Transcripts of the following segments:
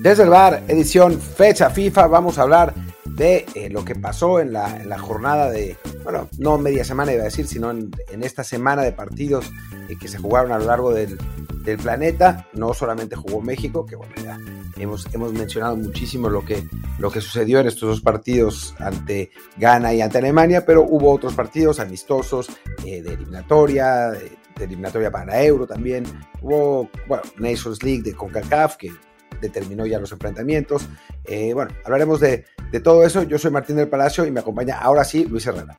Desde el bar, edición fecha FIFA, vamos a hablar de eh, lo que pasó en la, jornada de, bueno, no media semana iba a decir, sino en, esta semana de partidos eh, que se jugaron a lo largo del, planeta. No solamente jugó México, que bueno, ya hemos, hemos mencionado muchísimo lo que, lo que sucedió en estos dos partidos ante Ghana y ante Alemania, pero hubo otros partidos amistosos eh, de eliminatoria, de, eliminatoria para Euro también. Hubo, bueno, Nations League de CONCACAF, que determinó ya los enfrentamientos. Eh, bueno, hablaremos de, todo eso. Yo soy Martín del Palacio y me acompaña ahora sí Luis Herrera.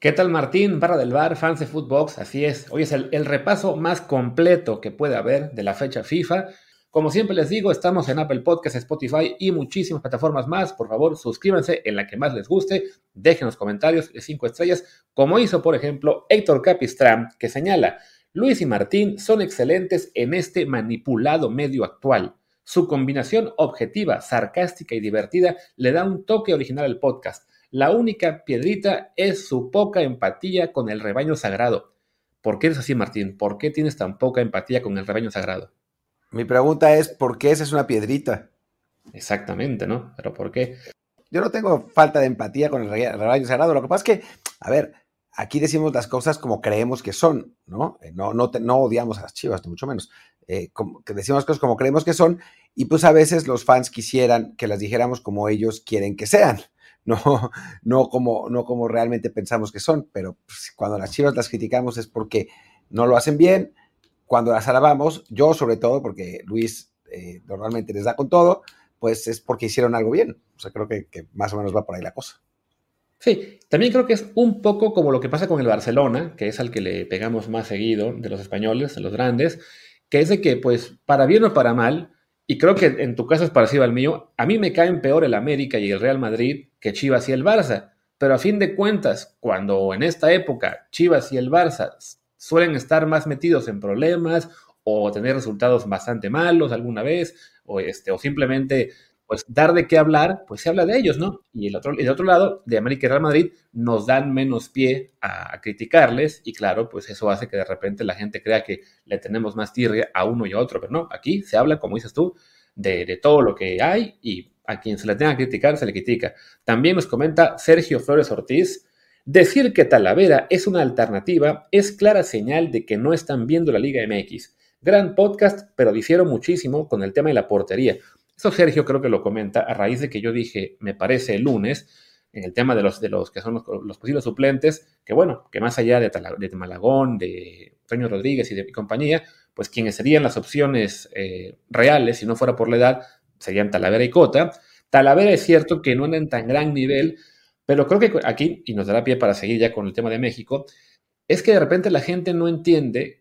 ¿Qué tal Martín? Barra del Bar, fans de Footbox, así es. Hoy es el, repaso más completo que puede haber de la fecha FIFA. Como siempre les digo, estamos en Apple Podcasts, Spotify y muchísimas plataformas más. Por favor, suscríbanse en la que más les guste, dejen los comentarios de cinco estrellas, como hizo, por ejemplo, Héctor Capistram, que señala, Luis y Martín son excelentes en este manipulado medio actual. Su combinación objetiva, sarcástica y divertida le da un toque original al podcast. La única piedrita es su poca empatía con el rebaño sagrado. ¿Por qué eres así, Martín? ¿Por qué tienes tan poca empatía con el rebaño sagrado? Mi pregunta es, ¿por qué esa es una piedrita? Exactamente, ¿no? Pero ¿por qué? Yo no tengo falta de empatía con el rebaño sagrado. Lo que pasa es que, a ver, aquí decimos las cosas como creemos que son, ¿no? Eh, no, no, no odiamos a las chivas, mucho menos. Eh, que decimos cosas como creemos que son, y pues a veces los fans quisieran que las dijéramos como ellos quieren que sean, no, no, como, no como realmente pensamos que son, pero pues, cuando las chivas las criticamos es porque no lo hacen bien, cuando las alabamos, yo sobre todo, porque Luis eh, normalmente les da con todo, pues es porque hicieron algo bien. O sea, creo que más o menos va por ahí la cosa. Sí, también creo que es un poco como lo que pasa con el Barcelona, que es al que le pegamos más seguido de los españoles, de los grandes, que es de que, pues, para bien o para mal, y creo que en tu caso es parecido al mío, a mí me caen peor el América y el Real Madrid que Chivas y el Barça. Pero a fin de cuentas, cuando en esta época Chivas y el Barça suelen estar más metidos en problemas o tener resultados bastante malos alguna vez, o, este, o simplemente pues dar de qué hablar, pues se habla de ellos, ¿no? Y el otro, otro lado, de América y Real Madrid, nos dan menos pie a, criticarles y claro, pues eso hace que de repente la gente crea que le tenemos más tirria a uno y a otro, pero no, aquí se habla, como dices tú, de, de todo lo que hay y a quien se le tenga que criticar, se le critica. También nos comenta Sergio Flores Ortiz, decir que Talavera es una alternativa es clara señal de que no están viendo la Liga MX. Gran podcast, pero difiero muchísimo con el tema de la portería. Eso Sergio creo que lo comenta a raíz de que yo dije, me parece el lunes, en el tema de los, de los que son los, posibles suplentes, que bueno, que más allá de, de Malagón, de Toño Rodríguez y de mi compañía, pues quienes serían las opciones eh, reales, si no fuera por la edad, serían Talavera y Cota. Talavera es cierto que no anda en tan gran nivel, pero creo que aquí, y nos dará pie para seguir ya con el tema de México, es que de repente la gente no entiende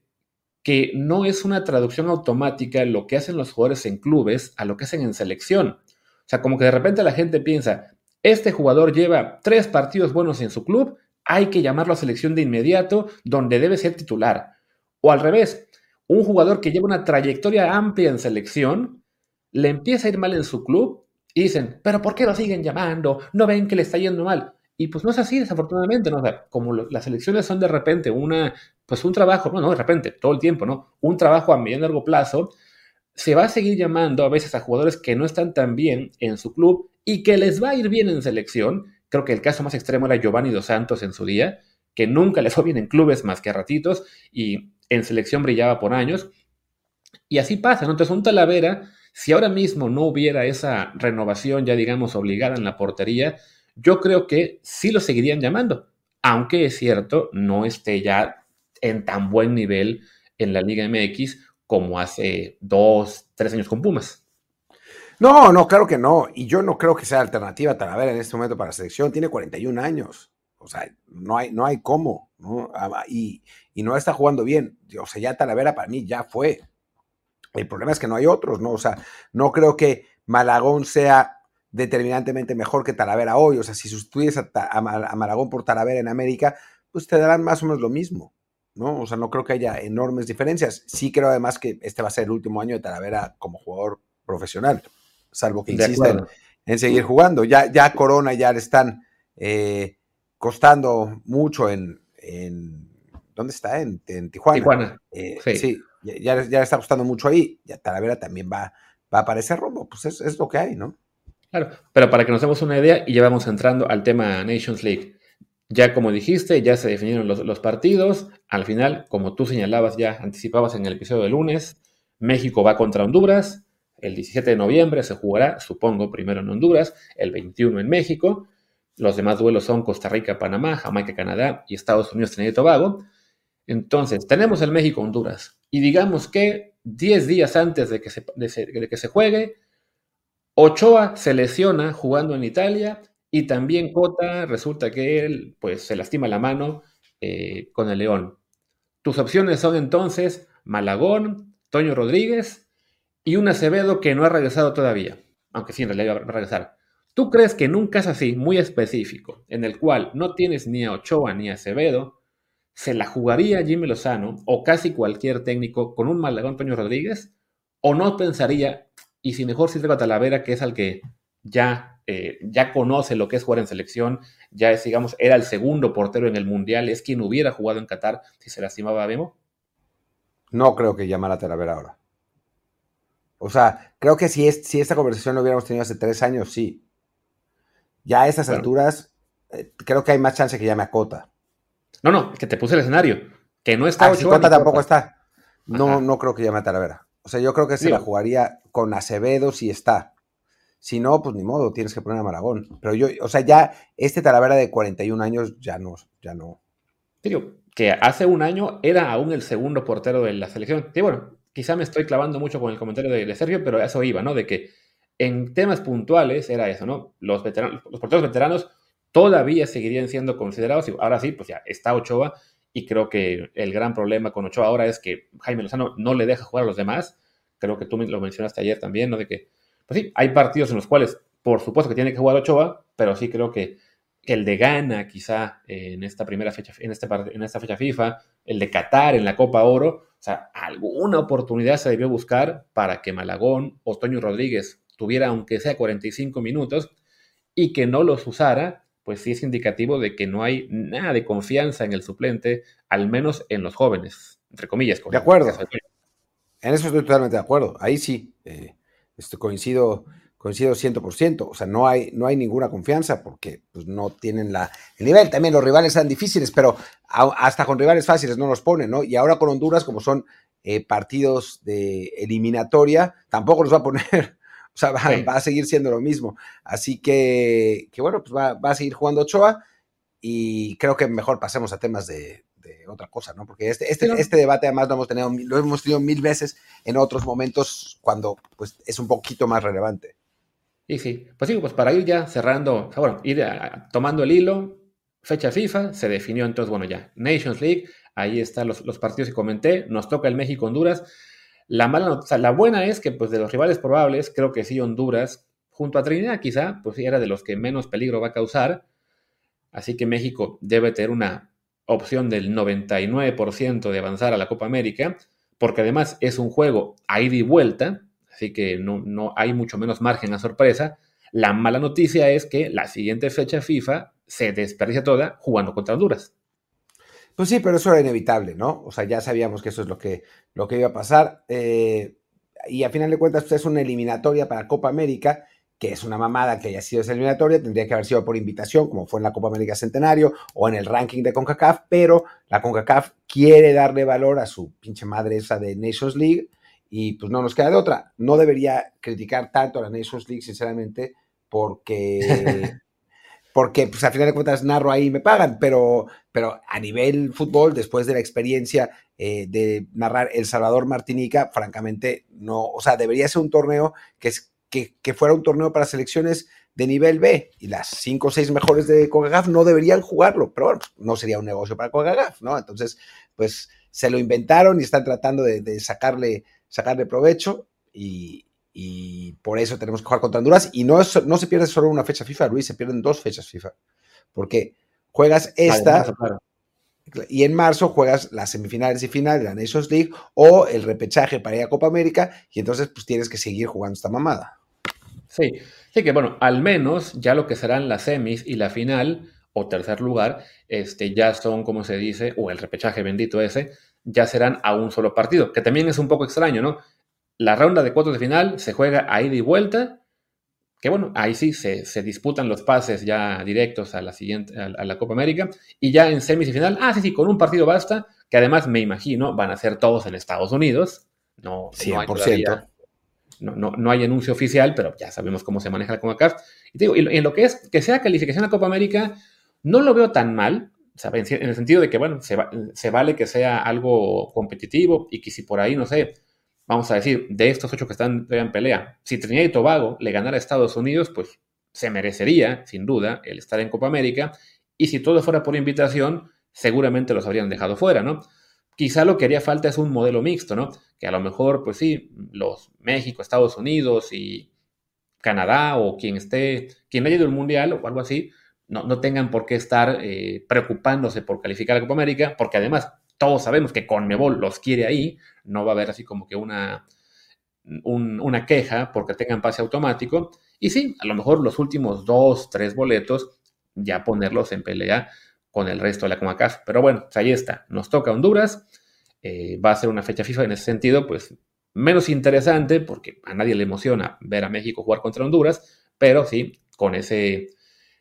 que no es una traducción automática lo que hacen los jugadores en clubes a lo que hacen en selección. O sea, como que de repente la gente piensa, este jugador lleva tres partidos buenos en su club, hay que llamarlo a selección de inmediato, donde debe ser titular. O al revés, un jugador que lleva una trayectoria amplia en selección, le empieza a ir mal en su club y dicen, pero ¿por qué lo siguen llamando? ¿No ven que le está yendo mal? Y pues no es así, desafortunadamente, ¿no? como las elecciones son de repente una, pues un trabajo, no, no, de repente, todo el tiempo, ¿no? Un trabajo a medio y largo plazo, se va a seguir llamando a veces a jugadores que no están tan bien en su club y que les va a ir bien en selección. Creo que el caso más extremo era Giovanni Dos Santos en su día, que nunca le fue bien en clubes más que a ratitos y en selección brillaba por años. Y así pasa, ¿no? Entonces un Talavera, si ahora mismo no hubiera esa renovación ya digamos obligada en la portería, yo creo que sí lo seguirían llamando, aunque es cierto, no esté ya en tan buen nivel en la Liga MX como hace dos, tres años con Pumas. No, no, claro que no. Y yo no creo que sea alternativa a Talavera en este momento para la selección. Tiene 41 años. O sea, no hay, no hay cómo. Ah, y, y, no está jugando bien. O sea, ya Talavera para mí ya fue. El problema es que no hay otros, ¿no? O sea, no creo que Malagón sea determinantemente mejor que Talavera hoy. O sea, si sustituyes a, a, Malagón por Talavera en América, pues te darán más o menos lo mismo, ¿no? O sea, no creo que haya enormes diferencias. Sí creo además que este va a ser el último año de Talavera como jugador profesional, salvo que insista en, seguir jugando. Ya, ya Corona ya le están eh, costando mucho en, ¿dónde está? En, Tijuana. Tijuana. Eh, sí. ya, ya, le está costando mucho ahí. Ya Talavera también va va para ese rumbo. Pues es, es lo que hay, ¿no? Claro, pero para que nos demos una idea y ya vamos entrando al tema Nations League. Ya como dijiste, ya se definieron los, partidos. Al final, como tú señalabas ya, anticipabas en el episodio de lunes, México va contra Honduras. El 17 de noviembre se jugará, supongo, primero en Honduras, el 21 en México. Los demás duelos son Costa Rica, Panamá, Jamaica, Canadá y Estados Unidos, Trinidad y Tobago. Entonces, tenemos el México-Honduras. Y digamos que 10 días antes de que se, de que se juegue, Ochoa se lesiona jugando en Italia y también Cota, resulta que él pues se lastima la mano eh, con el León. Tus opciones son entonces Malagón, Toño Rodríguez y un Acevedo que no ha regresado todavía, aunque sí en realidad va a regresar. ¿Tú crees que en un caso así, muy específico, en el cual no tienes ni a Ochoa ni a Acevedo, se la jugaría Jimmy Lozano o casi cualquier técnico con un Malagón Toño Rodríguez? ¿O no pensaría, y si mejor si a Talavera, que es al que ya eh, ya conoce lo que es jugar en selección, ya es, digamos, era el segundo portero en el Mundial, es quien hubiera jugado en Qatar si se lastimaba a Memo? No creo que llamara a Talavera ahora. O sea, creo que si, es, si esta conversación lo hubiéramos tenido hace tres años, sí. Ya a estas alturas, eh, creo que hay más chance que llame a Cota. No, no, que te puse el escenario. Que no está ah, si Cota tampoco está. No, no creo que llame a Talavera. O sea, yo creo que se la jugaría con Acevedo si está. Si no, pues ni modo, tienes que poner a Maragón. Pero yo, o sea, ya este Talavera de 41 años ya no, ya no. Digo, que hace un año era aún el segundo portero de la selección. Y bueno, quizá me estoy clavando mucho con el comentario de, Sergio, pero eso iba, ¿no? De que en temas puntuales era eso, ¿no? Los, veteranos, los porteros veteranos todavía seguirían siendo considerados. Y ahora sí, pues ya está Ochoa. Y creo que el gran problema con Ochoa ahora es que Jaime Lozano no le deja jugar a los demás. Creo que tú lo mencionaste ayer también, ¿no? De que pues sí, hay partidos en los cuales, por supuesto que tiene que jugar Ochoa, pero sí creo que el de Ghana, quizá en esta primera fecha, en, este, en esta fecha FIFA, el de Qatar en la Copa Oro, o sea, alguna oportunidad se debió buscar para que Malagón o Toño Rodríguez tuviera, aunque sea 45 minutos, y que no los usara, pues sí es indicativo de que no hay nada de confianza en el suplente, al menos en los jóvenes, entre comillas. De acuerdo. En eso estoy totalmente de acuerdo. Ahí sí. Eh, esto coincido, coincido 100%. O sea, no hay, no hay ninguna confianza porque pues, no tienen la, el nivel. También los rivales eran difíciles, pero hasta con rivales fáciles no los ponen, ¿no? Y ahora con Honduras, como son eh, partidos de eliminatoria, tampoco los va a poner. O sea, va, a seguir siendo lo mismo. Así que, que bueno, pues va, va, a seguir jugando Ochoa y creo que mejor pasemos a temas de, otra cosa, ¿no? Porque este, este, este debate además lo hemos, tenido, lo hemos tenido mil veces en otros momentos cuando pues, es un poquito más relevante. Y sí, pues sí, pues para ir ya cerrando, bueno, ir tomando el hilo, fecha FIFA, se definió entonces, bueno, ya, Nations League, ahí están los, los partidos que comenté, nos toca el México-Honduras. La mala o sea, la buena es que pues de los rivales probables, creo que sí Honduras, junto a Trinidad quizá, pues sí era de los que menos peligro va a causar. Así que México debe tener una opción del 99% de avanzar a la Copa América, porque además es un juego a ida y vuelta, así que no, no hay mucho menos margen a sorpresa. La mala noticia es que la siguiente fecha FIFA se desperdicia toda jugando contra Honduras. Pues sí, pero eso era inevitable, ¿no? O sea, ya sabíamos que eso es lo que, lo que iba a pasar. Eh, y a final de cuentas, pues es una eliminatoria para Copa América que es una mamada que haya sido esa eliminatoria, tendría que haber sido por invitación, como fue en la Copa América Centenario o en el ranking de CONCACAF, pero la CONCACAF quiere darle valor a su pinche madre esa de Nations League y pues no nos queda de otra. No debería criticar tanto a la Nations League, sinceramente, porque, porque pues a final de cuentas narro ahí y me pagan, pero, pero a nivel fútbol, después de la experiencia eh, de narrar El Salvador Martinica, francamente no, o sea, debería ser un torneo que es que, fuera un torneo para selecciones de nivel B y las cinco o seis mejores de CONCACAF no deberían jugarlo, pero bueno, no sería un negocio para CONCACAF, ¿no? Entonces, pues se lo inventaron y están tratando de, sacarle, sacarle provecho y, por eso tenemos que jugar contra Honduras y no, no se pierde solo una fecha FIFA, Luis, se pierden dos fechas FIFA, porque juegas esta... Y en marzo juegas las semifinales y finales de la Nations League o el repechaje para ir a Copa América y entonces pues tienes que seguir jugando esta mamada. Sí, sí que bueno, al menos ya lo que serán las semis y la final o tercer lugar, este, ya son, como se dice, o el repechaje bendito ese, ya serán a un solo partido, que también es un poco extraño, ¿no? la ronda de cuartos de final se juega a ida y vuelta, que bueno, ahí sí se, disputan los pases ya directos a la siguiente, a, la Copa América, y ya en semis y final, ah, sí, sí, con un partido basta, que además me imagino van a ser todos en Estados Unidos, no, 100%. No no, hay anuncio oficial, pero ya sabemos cómo se maneja la CONCACAF. Y digo, en lo que es que sea calificación a Copa América, no lo veo tan mal, en el sentido de que, bueno, se, vale que sea algo competitivo y que si por ahí, no sé, vamos a decir, de estos ocho que están en pelea, si Trinidad y Tobago le ganara a Estados Unidos, pues se merecería, sin duda, el estar en Copa América. Y si todo fuera por invitación, seguramente los habrían dejado fuera, ¿no? Quizá lo que haría falta es un modelo mixto, ¿no? Que a lo mejor, pues sí, los México, Estados Unidos y Canadá o quien esté, quien haya ido al Mundial o algo así, no, tengan por qué estar eh, preocupándose por calificar a Copa América, porque además todos sabemos que Conmebol los quiere ahí, no va a haber así como que una, una queja porque tengan pase automático. Y sí, a lo mejor los últimos dos, tres boletos, ya ponerlos en pelea con el resto de la CONCACAF. Pero bueno, pues ahí está, nos toca Honduras, eh, va a ser una fecha FIFA en ese sentido, pues menos interesante, porque a nadie le emociona ver a México jugar contra Honduras, pero sí, con ese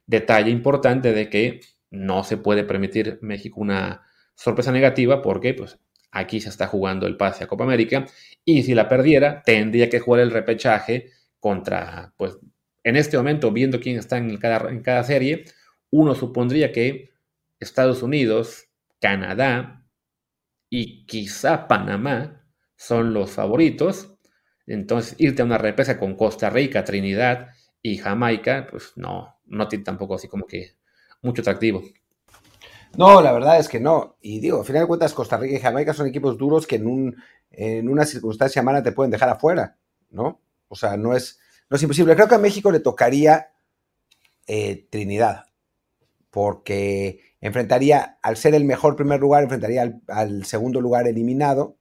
detalle importante de que no se puede permitir México una sorpresa negativa porque pues, aquí se está jugando el pase a Copa América y si la perdiera tendría que jugar el repechaje contra, pues en este momento, viendo quién está en cada, en cada serie, uno supondría que Estados Unidos, Canadá y quizá Panamá son los favoritos. Entonces, irte a una repesa con Costa Rica, Trinidad y Jamaica, pues no, no tiene tampoco así como que mucho atractivo. No, la verdad es que no. Y digo, al final de cuentas, Costa Rica y Jamaica son equipos duros que en, un, en una circunstancia mala te pueden dejar afuera, ¿no? O sea, no es, no es imposible. Creo que a México le tocaría eh, Trinidad, porque enfrentaría, al ser el mejor primer lugar, enfrentaría al, segundo lugar eliminado,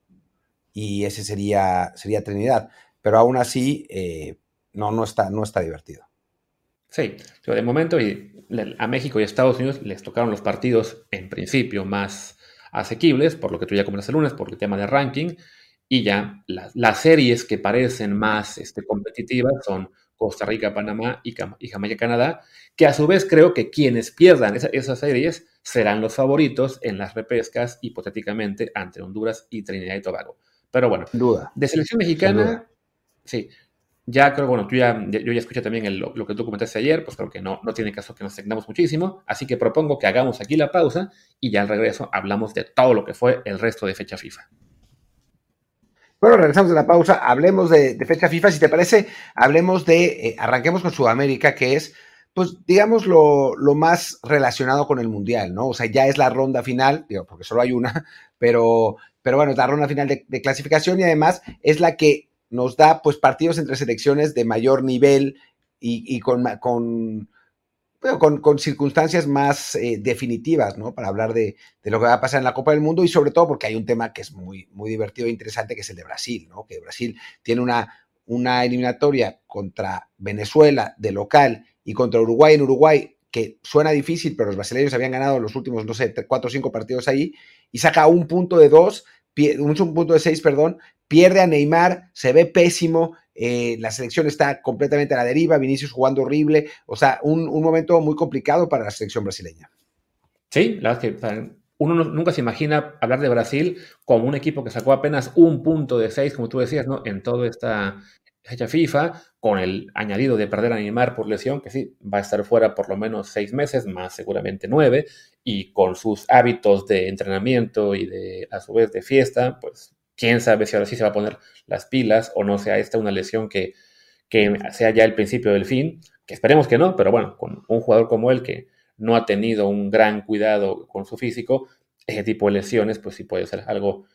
y ese sería, sería Trinidad. Pero aún así, eh, no, no, está, no está divertido. Sí, de momento y a México y a Estados Unidos les tocaron los partidos en principio más asequibles, por lo que tú ya comentas el lunes, por el tema de ranking, y ya las, series que parecen más este, competitivas son Costa Rica, Panamá y, Jamaica, Canadá, que a su vez creo que quienes pierdan esas series serán los favoritos en las repescas, hipotéticamente, ante Honduras y Trinidad y Tobago. Pero bueno, duda. de selección mexicana, sí, ya creo, bueno, tú ya, yo ya escuché también lo, que tú comentaste ayer, pues creo que no, no tiene caso que nos extendamos muchísimo, así que propongo que hagamos aquí la pausa y ya al regreso hablamos de todo lo que fue el resto de fecha FIFA. Bueno, regresamos de la pausa, hablemos de, fecha FIFA, si te parece, hablemos de, eh, arranquemos con Sudamérica, que es, pues, digamos, lo, más relacionado con el Mundial, ¿no? O sea, ya es la ronda final, digo, porque solo hay una, pero, pero bueno, es la ronda final de clasificación y además es la que nos da pues partidos entre selecciones de mayor nivel y, con, con, con, circunstancias más eh, definitivas, ¿no? Para hablar de, lo que va a pasar en la Copa del Mundo y sobre todo porque hay un tema que es muy, muy divertido e interesante, que es el de Brasil, ¿no? Que Brasil tiene una, una eliminatoria contra Venezuela de local y contra Uruguay en Uruguay, que suena difícil, pero los brasileños habían ganado los últimos, no sé, cuatro o cinco partidos ahí, y saca un punto de dos, un punto de seis, perdón, pierde a Neymar, se ve pésimo, eh, la selección está completamente a la deriva, Vinicius jugando horrible, o sea, un, momento muy complicado para la selección brasileña. Sí, la verdad es que uno nunca se imagina hablar de Brasil como un equipo que sacó apenas un punto de seis, como tú decías, ¿no? En toda esta fecha FIFA, con el añadido de perder a Neymar por lesión, que sí, va a estar fuera por lo menos seis meses, más seguramente nueve, y con sus hábitos de entrenamiento y de, a su vez, de fiesta, pues quién sabe si ahora sí se va a poner las pilas o no sea esta una lesión que, sea ya el principio del fin, que esperemos que no, pero bueno, con un jugador como él que no ha tenido un gran cuidado con su físico, ese tipo de lesiones pues sí puede ser algo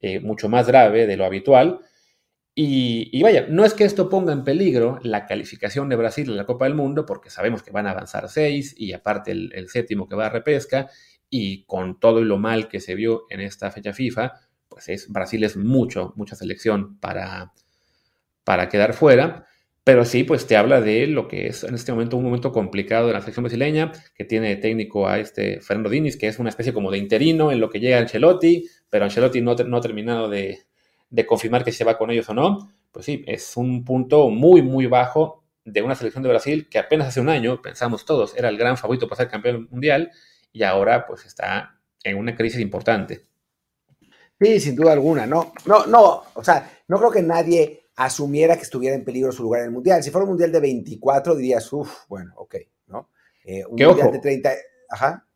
eh, mucho más grave de lo habitual. Y, vaya, no es que esto ponga en peligro la calificación de Brasil en la Copa del Mundo, porque sabemos que van a avanzar seis y aparte el, séptimo que va a repesca, y con todo y lo mal que se vio en esta fecha FIFA, pues es, Brasil es mucho, mucha selección para, para quedar fuera. Pero sí, pues te habla de lo que es en este momento un momento complicado de la selección brasileña, que tiene técnico a este Fernando Diniz, que es una especie como de interino en lo que llega Ancelotti, pero Ancelotti no, no ha terminado de, confirmar que se va con ellos o no. pues sí, es un punto muy, muy bajo de una selección de Brasil que apenas hace un año, pensamos todos, era el gran favorito para ser campeón mundial y ahora pues está en una crisis importante. Sí, sin duda alguna, no, no, no, o sea, no creo que nadie asumiera que estuviera en peligro su lugar en el mundial. Si fuera un mundial de 24, dirías, uff, bueno, ok, ¿no? Eh, un mundial de 30, ajá.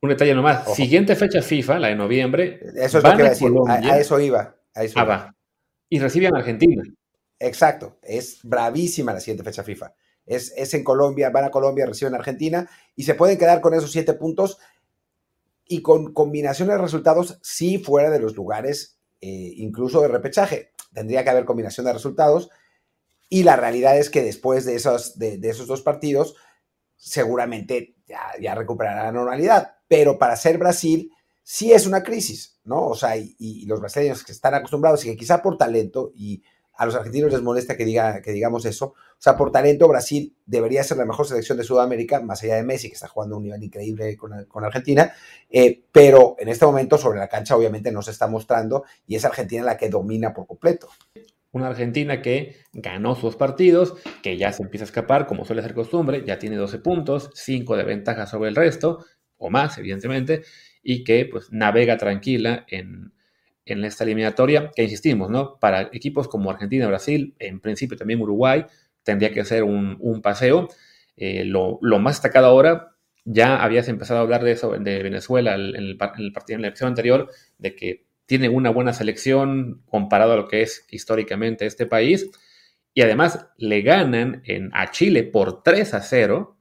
Un detalle nomás, siguiente fecha FIFA, la de noviembre. Eso es lo que iba a decir, a, eso iba. A eso va. Y reciben a Argentina. Exacto, es bravísima la siguiente fecha FIFA. Es, es, en Colombia, van a Colombia, reciben a Argentina y se pueden quedar con esos siete puntos y con combinaciones de resultados sí fuera de los lugares, eh, incluso de repechaje. Tendría que haber combinación de resultados y la realidad es que después de esos, de, esos dos partidos seguramente ya, ya, recuperará la normalidad. Pero para ser Brasil sí es una crisis, ¿no? O sea, y, los brasileños que están acostumbrados y que quizá por talento y a los argentinos les molesta que, diga, que digamos eso. O sea, por talento, Brasil debería ser la mejor selección de Sudamérica, más allá de Messi, que está jugando a un nivel increíble con, Argentina, eh, pero en este momento sobre la cancha obviamente no se está mostrando y es Argentina la que domina por completo. Una Argentina que ganó sus partidos, que ya se empieza a escapar, como suele ser costumbre, ya tiene 12 puntos, 5 de ventaja sobre el resto, o más, evidentemente, y que pues navega tranquila en, en esta eliminatoria, que insistimos, ¿no? Para equipos como Argentina, Brasil, en principio también Uruguay, tendría que ser un, paseo. Eh, lo, más destacado ahora, ya habías empezado a hablar de eso de Venezuela en el, partido en la elección anterior, de que tiene una buena selección comparado a lo que es históricamente este país. Y además le ganan en, a Chile por 3 a 0,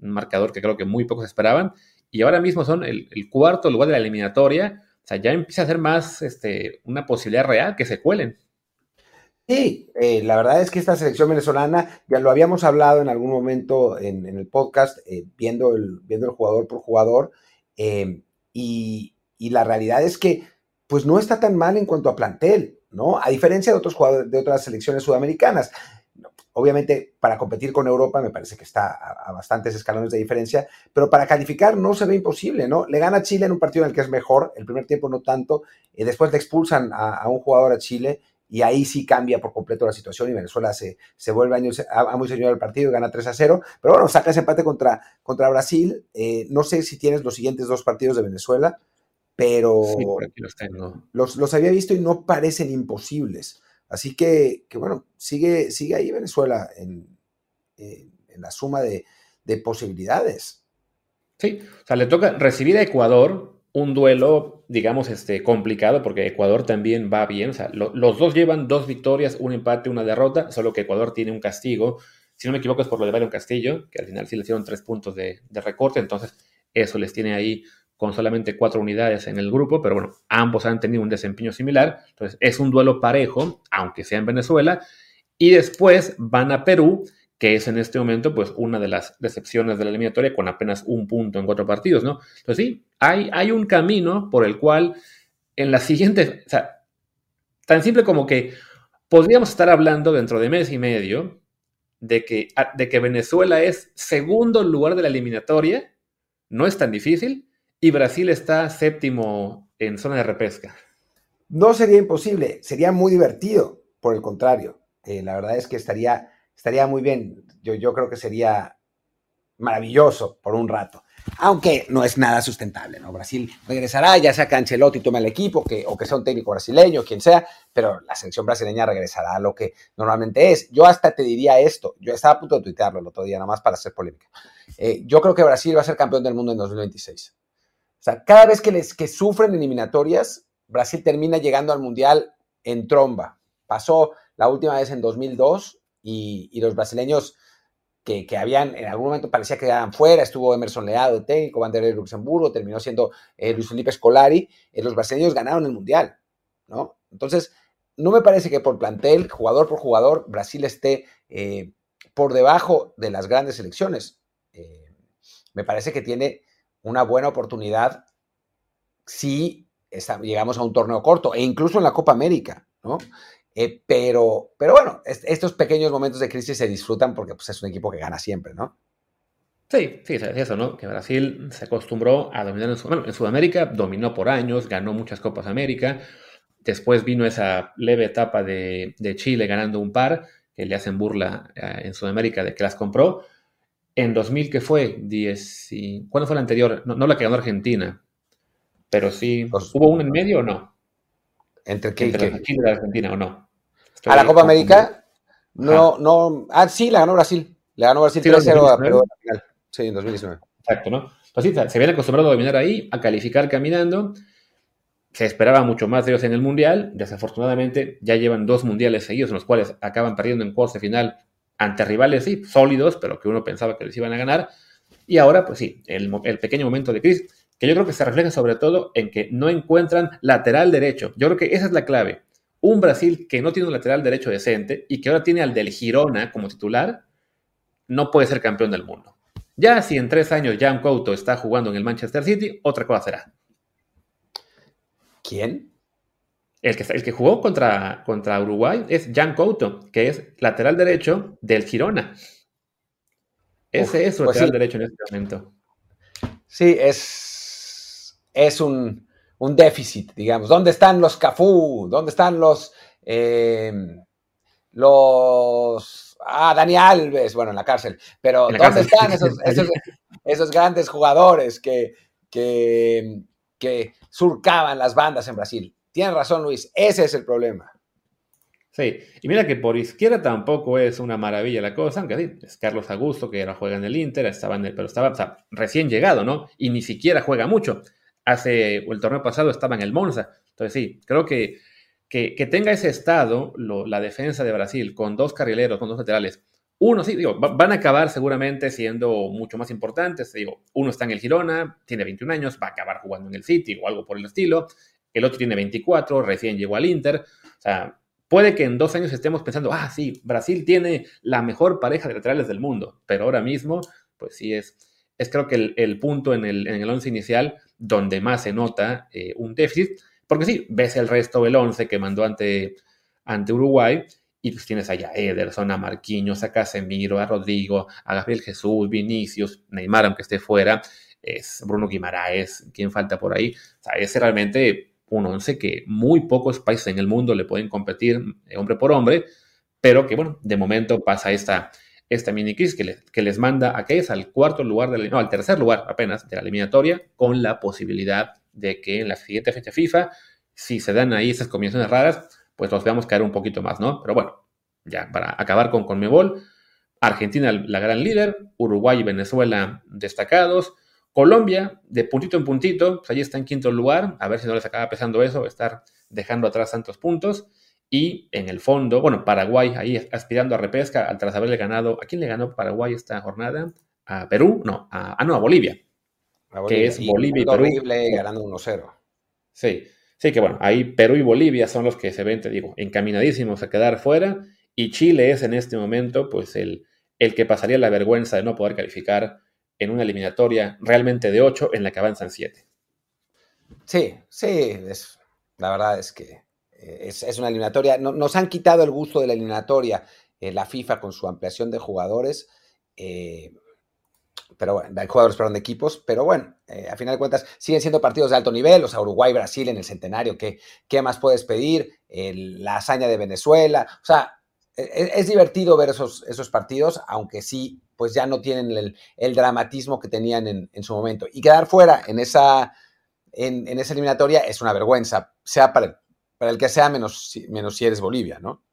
un marcador que creo que muy pocos esperaban. Y ahora mismo son el cuarto lugar de la eliminatoria o sea, ya empieza a ser más este, una posibilidad real que se cuelen. Sí, eh, la verdad es que esta selección venezolana, ya lo habíamos hablado en algún momento en, el podcast, eh, viendo, el, viendo el jugador por jugador, eh, y, y, la realidad es que pues no está tan mal en cuanto a plantel, ¿no? A diferencia de otros jugadores, de otras selecciones sudamericanas. Obviamente, para competir con Europa me parece que está a, bastantes escalones de diferencia, pero para calificar no se ve imposible, ¿no? Le gana Chile en un partido en el que es mejor, el primer tiempo no tanto, y después le expulsan a, un jugador a Chile y ahí sí cambia por completo la situación y Venezuela se, se vuelve a, muy señor del partido y gana 3 a 0. Pero bueno, saca ese empate contra, contra Brasil. Eh, no sé si tienes los siguientes dos partidos de Venezuela, pero los, tengo. Los, los había visto y no parecen imposibles. Así que, bueno, sigue, sigue ahí Venezuela en, la suma de, posibilidades. Sí, o sea, le toca recibir a Ecuador un duelo, digamos, este, complicado, porque Ecuador también va bien. O sea, los dos llevan dos victorias, un empate, una derrota, solo que Ecuador tiene un castigo. Si no me equivoco, es por lo de Byron Castillo, que al final sí le hicieron tres puntos de, de recorte, entonces eso les tiene ahí con solamente cuatro unidades en el grupo, pero bueno, ambos han tenido un desempeño similar, entonces es un duelo parejo, aunque sea en Venezuela, y después van a Perú, que es en este momento pues una de las decepciones de la eliminatoria con apenas un punto en cuatro partidos, ¿no? Entonces sí, hay, hay un camino por el cual en la siguiente, o sea, tan simple como que podríamos estar hablando dentro de mes y medio de que, de que Venezuela es segundo lugar de la eliminatoria, no es tan difícil, y Brasil está séptimo en zona de repesca. No sería imposible, sería muy divertido, por el contrario. Eh, la verdad es que estaría, estaría muy bien. Yo, yo creo que sería maravilloso por un rato. Aunque no es nada sustentable, ¿no? Brasil regresará, ya sea que Ancelotti tome el equipo, que, o que sea un técnico brasileño, quien sea, pero la selección brasileña regresará a lo que normalmente es. Yo hasta te diría esto, yo estaba a punto de tuitearlo el otro día, nada más para hacer polémica. Eh, yo creo que Brasil va a ser campeón del mundo en 2026. O sea, cada vez que, les, que sufren eliminatorias, Brasil termina llegando al Mundial en tromba. Pasó la última vez en 2002 y, los brasileños que, habían, en algún momento parecía que quedaban fuera, estuvo Emerson Leado, técnico, bandera de Luxemburgo, terminó siendo eh, Luis Felipe Scolari, eh, los brasileños ganaron el Mundial, ¿no? Entonces, no me parece que por plantel, jugador por jugador, Brasil esté eh, por debajo de las grandes selecciones. me parece que tiene una buena oportunidad si llegamos a un torneo corto e incluso en la Copa América, ¿no? Eh, pero, pero bueno, estos pequeños momentos de crisis se disfrutan porque pues, es un equipo que gana siempre, ¿no? Sí, sí, es eso, ¿no? Que Brasil se acostumbró a dominar en, en Sudamérica, dominó por años, ganó muchas Copas América, después vino esa leve etapa de, Chile ganando un par, que le hacen burla eh, en Sudamérica de que las compró. En 2000, ¿qué fue? Diez ¿Cuándo fue la anterior? No, la que ganó Argentina, pero sí. Pues ¿Hubo un en medio o no? ¿Entre qué? Entre Chile y Argentina o no? ¿A la Copa América? No, no. Ah, sí, la ganó Brasil. Le ganó Brasil 3-0 a Perú final. Sí, en 2019. Exacto, ¿no? Pues se habían acostumbrado a dominar ahí, a calificar caminando. Se esperaba mucho más de ellos en el Mundial. Desafortunadamente, ya llevan dos Mundiales seguidos en los cuales acaban perdiendo en cuartos de final ante rivales, sí, sólidos, pero que uno pensaba que les iban a ganar. Y ahora, pues sí, el, pequeño momento de crisis, que yo creo que se refleja sobre todo en que no encuentran lateral derecho. Yo creo que esa es la clave. Un Brasil que no tiene un lateral derecho decente y que ahora tiene al del Girona como titular, no puede ser campeón del mundo. Ya si en tres años Jan Couto está jugando en el Manchester City, otra cosa será. ¿Quién? El que, el que jugó contra, contra Uruguay es Jan Couto, que es lateral derecho del Girona. Ese es su pues lateral derecho en este momento. Sí, es, es un, déficit, digamos. ¿Dónde están los Cafú? ¿Dónde están los, eh, los ah, Dani Alves, bueno, en la cárcel, pero ¿dónde están esos, grandes jugadores que, que, que surcaban las bandas en Brasil? Tienes razón, Luis, ese es el problema. Sí, y mira que por izquierda tampoco es una maravilla la cosa, aunque sí, es Carlos Augusto que ahora juega en el Inter, estaba en el, pero estaba recién llegado, ¿no? Y ni siquiera juega mucho. Hace el torneo pasado estaba en el Monza. Entonces sí, creo que que, tenga ese estado, la defensa de Brasil, con dos carrileros, con dos laterales, uno, sí, digo, van a acabar seguramente siendo mucho más importantes. Digo, uno está en el Girona, tiene 21 años, va a acabar jugando en el City o algo por el estilo. El otro tiene 24, recién llegó al Inter. O sea, puede que en dos años estemos pensando, ah, sí, Brasil tiene la mejor pareja de laterales del mundo. Pero ahora mismo, pues sí, es, es creo que el, punto en el, en el once inicial donde más se nota eh, un déficit. Porque sí, ves el resto del 11 que mandó ante, ante Uruguay y pues tienes allá a Ederson, a Marquinhos, a Casemiro, a Rodrigo, a Gabriel Jesús, Vinicius, Neymar, aunque esté fuera, es Bruno Guimaraes, ¿quién falta por ahí? O sea, es realmente un 11 que muy pocos países en el mundo le pueden competir eh, hombre por hombre, pero que bueno, de momento pasa esta, esta mini crisis que, que les manda a que es al cuarto lugar, de no, al tercer lugar apenas de la eliminatoria, con la posibilidad de que en la siguiente fecha FIFA, si se dan ahí esas combinaciones raras, pues los veamos caer un poquito más, ¿no? Pero bueno, ya para acabar con Conmebol, Argentina la gran líder, Uruguay y Venezuela destacados, Colombia de puntito en puntito, pues allí está en quinto lugar, a ver si no les acaba pesando eso, estar dejando atrás tantos puntos. Y en el fondo, bueno, Paraguay ahí aspirando a repesca tras haberle ganado. ¿A quién le ganó Paraguay esta jornada? ¿A Perú? No, a, ah, no, a Bolivia que es Bolivia y Perú. Horrible, ganando 1-0. Sí, sí que bueno, ahí Perú y Bolivia son los que se ven, te digo, encaminadísimos a quedar fuera. Y Chile es en este momento, pues, el, el que pasaría la vergüenza de no poder calificar en una eliminatoria realmente de 8 en la que avanzan 7. Sí, sí, la verdad es que eh, es, una eliminatoria. nos han quitado el gusto de la eliminatoria, eh, la FIFA con su ampliación de jugadores. Eh, pero bueno, hay jugadores, de equipos, pero bueno, a final de cuentas siguen siendo partidos de alto nivel, o sea, Uruguay, Brasil en el centenario, ¿qué, qué más puedes pedir? la hazaña de Venezuela, o sea, e, e, es, divertido ver esos, esos partidos, aunque sí, pues ya no tienen el, dramatismo que tenían en, su momento. Y quedar fuera en esa, en, esa eliminatoria es una vergüenza, sea para, para el que sea, menos, menos si eres Bolivia, ¿no?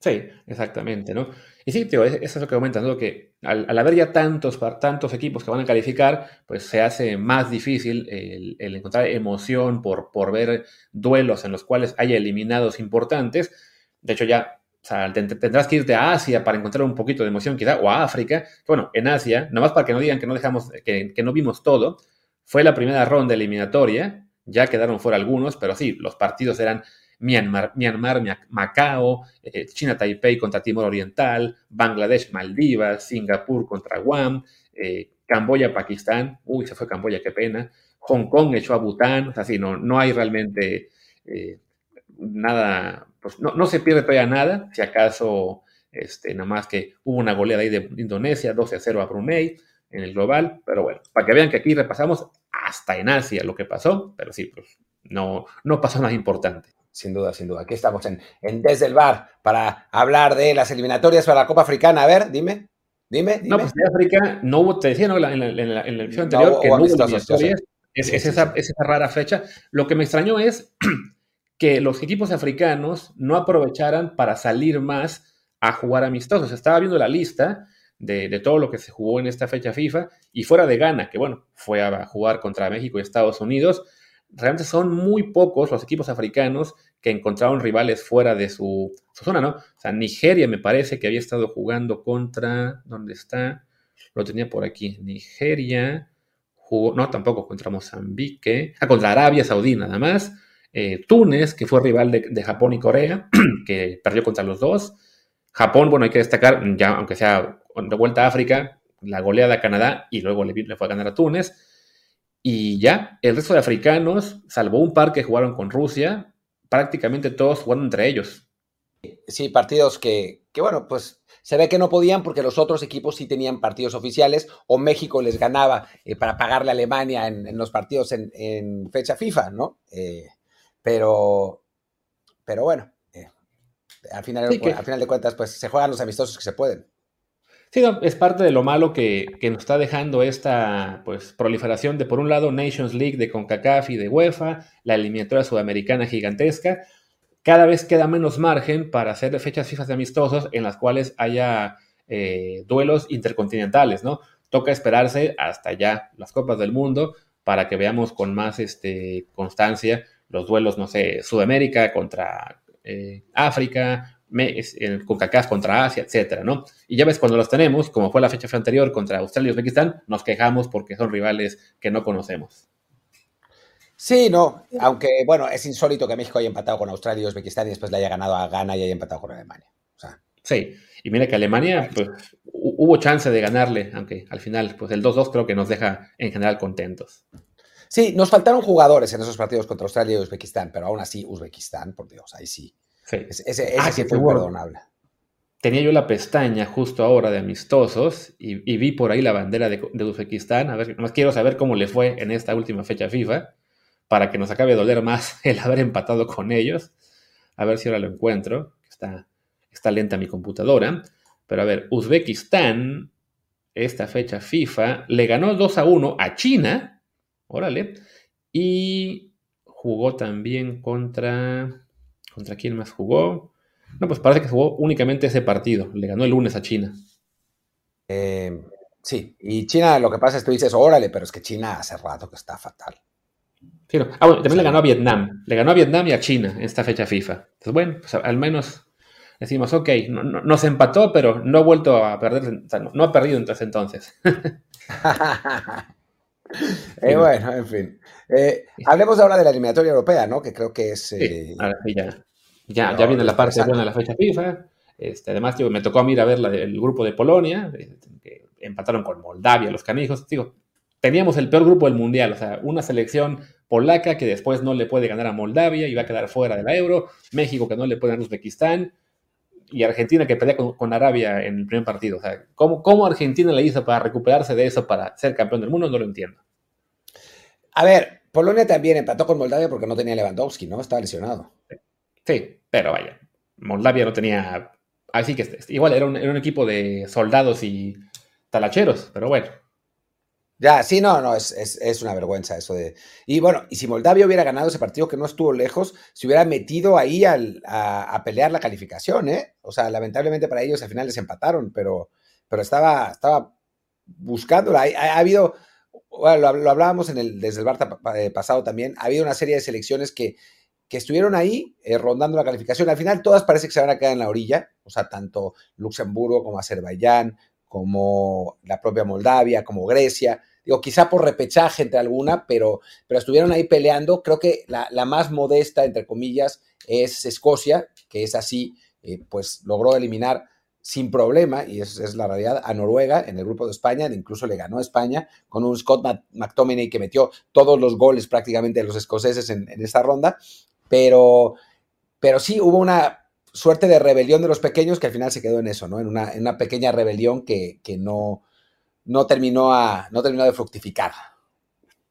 Sí, exactamente, ¿no? Y sí, tío, eso es lo que comentan, ¿no? Que al, haber ya tantos, tantos equipos que van a calificar, pues se hace más difícil el, encontrar emoción por, por ver duelos en los cuales haya eliminados importantes. De hecho, ya tendrás que irte a Asia para encontrar un poquito de emoción, quizá, o a África. Bueno, en Asia, nomás para que no digan que no dejamos, que, que no vimos todo, fue la primera ronda eliminatoria, ya quedaron fuera algunos, pero sí, los partidos eran Myanmar, Myanmar Macao, eh, China Taipei contra Timor Oriental, Bangladesh, Maldivas, Singapur contra Guam, eh, Camboya, Pakistán, uy, se fue Camboya, qué pena, Hong Kong echó a Bután, o sea, sí, no, no hay realmente eh, nada, pues no, se pierde todavía nada, si acaso, este, nada más que hubo una goleada ahí de Indonesia, 12 a 0 a Brunei en el global, pero bueno, para que vean que aquí repasamos hasta en Asia lo que pasó, pero sí, pues no, no pasó nada importante. sin duda, sin duda. Aquí estamos en, Desde el Bar para hablar de las eliminatorias para la Copa Africana. A ver, dime, dime, dime. No, pues de África no hubo, te decía ¿no? en, la, en, anterior que no hubo eliminatorias. Es, es, esa, es esa rara fecha. Lo que me extrañó es que los equipos africanos no aprovecharan para salir más a jugar amistosos. Estaba viendo la lista de, todo lo que se jugó en esta fecha FIFA y fuera de Ghana, que bueno, fue a jugar contra México y Estados Unidos, realmente son muy pocos los equipos africanos que encontraron rivales fuera de su, zona, ¿no? O sea, Nigeria me parece que había estado jugando contra, ¿dónde está? Lo tenía por aquí, Nigeria no, tampoco contra Mozambique, ah, contra Arabia Saudí nada más, eh, Túnez, que fue rival de, Japón y Corea, que perdió contra los dos, Japón, bueno, hay que destacar, ya aunque sea de vuelta a África, la goleada a Canadá y luego le, fue a ganar a Túnez. Y ya, el resto de africanos, salvo un par que jugaron con Rusia, prácticamente todos jugaron entre ellos. Sí, partidos que, bueno, pues se ve que no podían porque los otros equipos sí tenían partidos oficiales o México les ganaba eh, para pagarle a Alemania en, los partidos en, fecha FIFA, ¿no? Eh, pero, pero bueno, eh, al, final, al final de cuentas, pues se juegan los amistosos que se pueden. Sí, es parte de lo malo que, nos está dejando esta pues, proliferación de, por un lado, Nations League de CONCACAF y de UEFA, la eliminatoria sudamericana gigantesca. Cada vez queda menos margen para hacer fechas FIFA de amistosos en las cuales haya eh, duelos intercontinentales, ¿no? Toca esperarse hasta ya las Copas del Mundo para que veamos con más este, constancia los duelos, no sé, Sudamérica contra eh, África, con CACAF contra Asia, etcétera, ¿no? Y ya ves, cuando los tenemos, como fue la fecha anterior contra Australia y Uzbekistán, nos quejamos porque son rivales que no conocemos. Sí, no, aunque bueno, es insólito que México haya empatado con Australia y Uzbekistán y después le haya ganado a Ghana y haya empatado con Alemania. sí, y mira que Alemania, pues, hubo chance de ganarle, aunque al final, pues el 2-2 creo que nos deja en general contentos. Sí, nos faltaron jugadores en esos partidos contra Australia y Uzbekistán, pero aún así, Uzbekistán, por Dios, ahí sí ese, ah, sí fue imperdonable. Tenía yo la pestaña justo ahora de amistosos y, vi por ahí la bandera de, Uzbekistán. A ver, más quiero saber cómo le fue en esta última fecha FIFA para que nos acabe de doler más el haber empatado con ellos. A ver si ahora lo encuentro. Está, está lenta mi computadora. Pero a ver, Uzbekistán, esta fecha FIFA, le ganó 2 a 1 a China. Órale. Y jugó también contra. ¿Contra quién más jugó? No, pues parece que jugó únicamente ese partido. Le ganó el lunes a China. Eh, sí, y China, lo que pasa es que tú dices, órale, pero es que China hace rato que está fatal. Ah, bueno, también le ganó a Vietnam. Le ganó a Vietnam y a China en esta fecha FIFA. Entonces, bueno, pues al menos decimos, ok, no, nos empató, pero no ha vuelto a perder, no, ha perdido entonces entonces. Eh, bueno, en fin. Eh, hablemos ahora de la eliminatoria europea, ¿no? Que creo que es... ahora sí, ya. Ya, ya viene la parte buena de la fecha FIFA. Este, además, me tocó a mí ir a ver el grupo de Polonia, eh, que empataron con Moldavia, los canijos. Digo, teníamos el peor grupo del mundial, o sea, una selección polaca que después no le puede ganar a Moldavia y va a quedar fuera de la Euro, México que no le puede ganar a Uzbekistán y Argentina que pelea con, Arabia en el primer partido. O sea, ¿cómo, ¿cómo Argentina le hizo para recuperarse de eso para ser campeón del mundo? No lo entiendo. A ver, Polonia también empató con Moldavia porque no tenía Lewandowski, ¿no? Estaba lesionado. Sí, pero vaya, Moldavia no tenía... Así que igual era un, equipo de soldados y talacheros, pero bueno. Ya, sí, no, no, es, una vergüenza eso de... Y bueno, y si Moldavia hubiera ganado ese partido que no estuvo lejos, se hubiera metido ahí a, pelear la calificación, ¿eh? O sea, lamentablemente para ellos al final les empataron, pero, pero estaba, estaba buscándola. Ha, habido, bueno, lo, hablábamos en el, desde el Barta eh, pasado también, ha habido una serie de selecciones que que estuvieron ahí eh, rondando la calificación. Al final todas parece que se van a quedar en la orilla, o sea, tanto Luxemburgo como Azerbaiyán, como la propia Moldavia, como Grecia. Digo, quizá por repechaje entre alguna, pero, pero estuvieron ahí peleando. Creo que la, más modesta, entre comillas, es Escocia, que es así, eh, pues logró eliminar sin problema, y esa es la realidad, a Noruega en el grupo de España, incluso le ganó a España con un Scott McTominay que metió todos los goles prácticamente de los escoceses en, en esta ronda. Pero, pero sí hubo una suerte de rebelión de los pequeños que al final se quedó en eso, ¿no? En una, en una pequeña rebelión que, no, no, terminó a, no terminó de fructificar.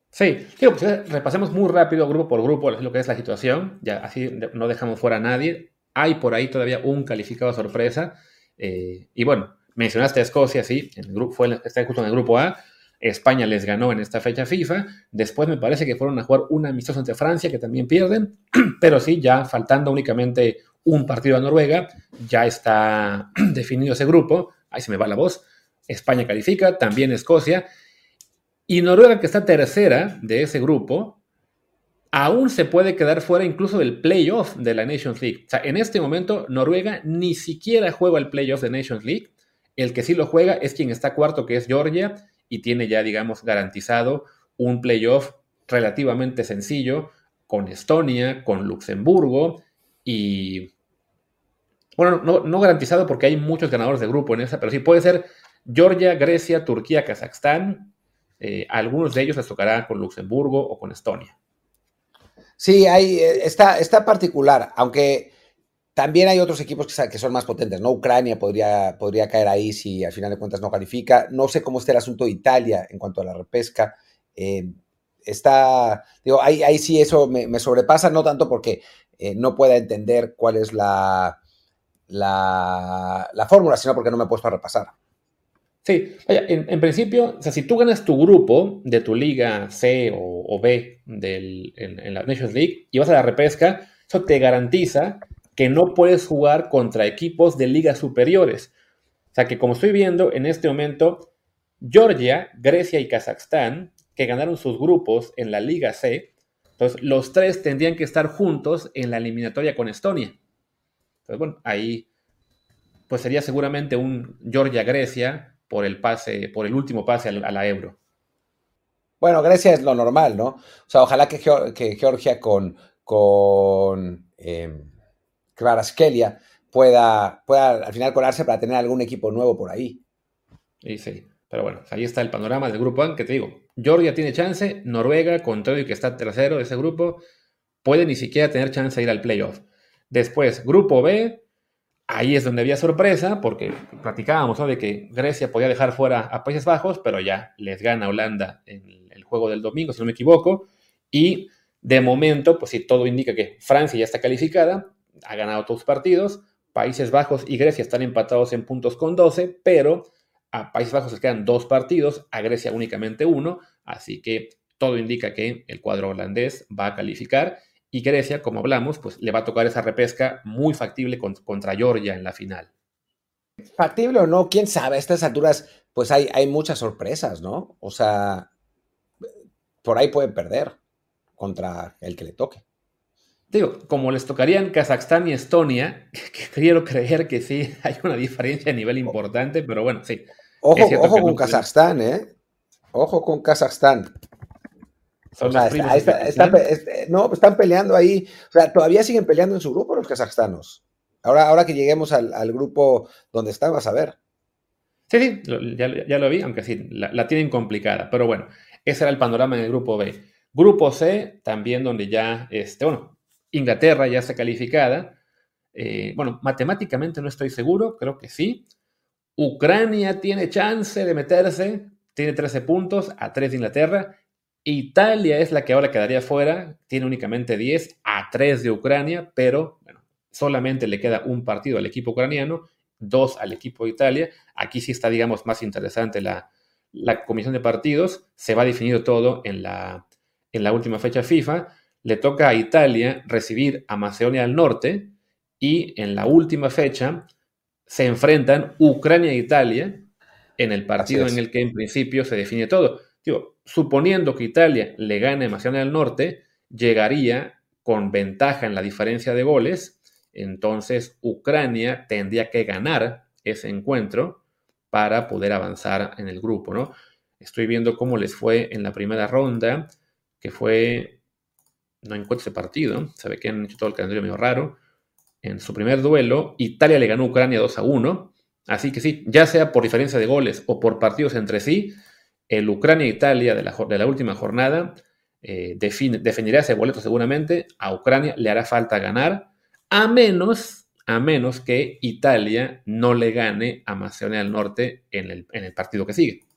Sí, pues, repasemos muy rápido, grupo por grupo, lo que es la situación. Ya así no dejamos fuera a nadie. Hay por ahí todavía un calificado sorpresa. Eh, y bueno, mencionaste a Escocia, sí, el grupo, fue, está justo en el grupo A. España les ganó en esta fecha FIFA. Después me parece que fueron a jugar una amistosa ante Francia, que también pierden. Pero sí, ya faltando únicamente un partido a Noruega, ya está definido ese grupo. Ahí se me va la voz. España califica, también Escocia. Y Noruega, que está tercera de ese grupo, aún se puede quedar fuera incluso del playoff de la Nations League. O sea, en este momento Noruega ni siquiera juega el playoff de Nations League. El que sí lo juega es quien está cuarto, que es Georgia, y tiene ya, digamos, garantizado un playoff relativamente sencillo con Estonia, con Luxemburgo y... Bueno, no, garantizado porque hay muchos ganadores de grupo en esa, pero sí puede ser Georgia, Grecia, Turquía, Kazajstán. Eh, algunos de ellos les tocará con Luxemburgo o con Estonia. Sí, eh, está, particular, aunque también hay otros equipos que, son más potentes, ¿no? Ucrania podría, podría caer ahí si al final de cuentas no califica. No sé cómo está el asunto de Italia en cuanto a la repesca. Eh, está, digo, ahí, ahí sí eso me, sobrepasa, no tanto porque no pueda entender cuál es la, la, fórmula, sino porque no me he puesto a repasar. Sí, en, principio, o sea, si tú ganas tu grupo de tu liga C o, B del, en la Nations League y vas a la repesca, eso te garantiza que no puedes jugar contra equipos de ligas superiores. O sea que como estoy viendo en este momento, Georgia, Grecia y Kazajstán, que ganaron sus grupos en la Liga C, entonces los tres tendrían que estar juntos en la eliminatoria con Estonia. Entonces, bueno, ahí pues sería seguramente un Georgia-Grecia por el pase, por el último pase a la Euro. Bueno, Grecia es lo normal, ¿no? O sea, ojalá que, Georgia con, con em, pueda, pueda al final colarse para tener algún equipo nuevo por ahí. Sí, sí. Pero bueno, ahí está el panorama del grupo A, que te digo, Georgia tiene chance, Noruega, contrario que está tercero de ese grupo, puede ni siquiera tener chance de ir al playoff. Después, grupo B, ahí es donde había sorpresa, porque platicábamos de que Grecia podía dejar fuera a Países Bajos, pero ya les gana Holanda en el juego del domingo, si no me equivoco, y de momento, pues sí, todo indica que Francia ya está calificada, ha ganado todos los partidos. Países Bajos y Grecia están empatados en puntos con 12, pero a Países Bajos se quedan dos partidos, a Grecia únicamente uno, así que todo indica que el cuadro holandés va a calificar y Grecia, como hablamos, pues le va a tocar esa repesca muy factible contra Georgia en la final. Factible o no, quién sabe, a estas alturas pues hay, hay muchas sorpresas, ¿no? O sea, por ahí pueden perder contra el que le toque. Digo, como les tocarían Kazajstán y Estonia, que quiero creer que sí hay una diferencia a nivel importante, pero bueno, sí. Ojo, ojo con Kazajstán, ¿eh? Ojo con Kazajstán. No, están peleando ahí. O sea, todavía siguen peleando en su grupo los kazajstanos. Ahora, ahora que lleguemos al, grupo donde están, vas a ver. Sí, sí, ya, lo vi, aunque sí, la, la, tienen complicada. Pero bueno, ese era el panorama en el grupo B. Grupo C, también donde ya, este, bueno, Inglaterra ya está calificada. Eh, bueno, matemáticamente no estoy seguro, creo que sí. Ucrania tiene chance de meterse, tiene 13 puntos a 3 de Inglaterra. Italia es la que ahora quedaría fuera, tiene únicamente 10 a 3 de Ucrania, pero bueno, solamente le queda un partido al equipo ucraniano, dos al equipo de Italia. Aquí sí está, digamos, más interesante la, comisión de partidos. Se va definido todo en la, en la última fecha FIFA le toca a Italia recibir a Macedonia del Norte y en la última fecha se enfrentan Ucrania e Italia en el partido en el que en principio se define todo. Suponiendo que Italia le gane a Macedonia del Norte, llegaría con ventaja en la diferencia de goles, entonces Ucrania tendría que ganar ese encuentro para poder avanzar en el grupo, ¿no? Estoy viendo cómo les fue en la primera ronda, que fue no encuentro ese partido. Se ve que han hecho todo el calendario medio raro. En su primer duelo, Italia le ganó a Ucrania 2 a 1. Así que sí, ya sea por diferencia de goles o por partidos entre sí, el Ucrania-Italia de la, de la, última jornada eh, definirá ese boleto seguramente. A Ucrania le hará falta ganar, a menos, a menos que Italia no le gane a Macedonia del Norte en el partido que sigue.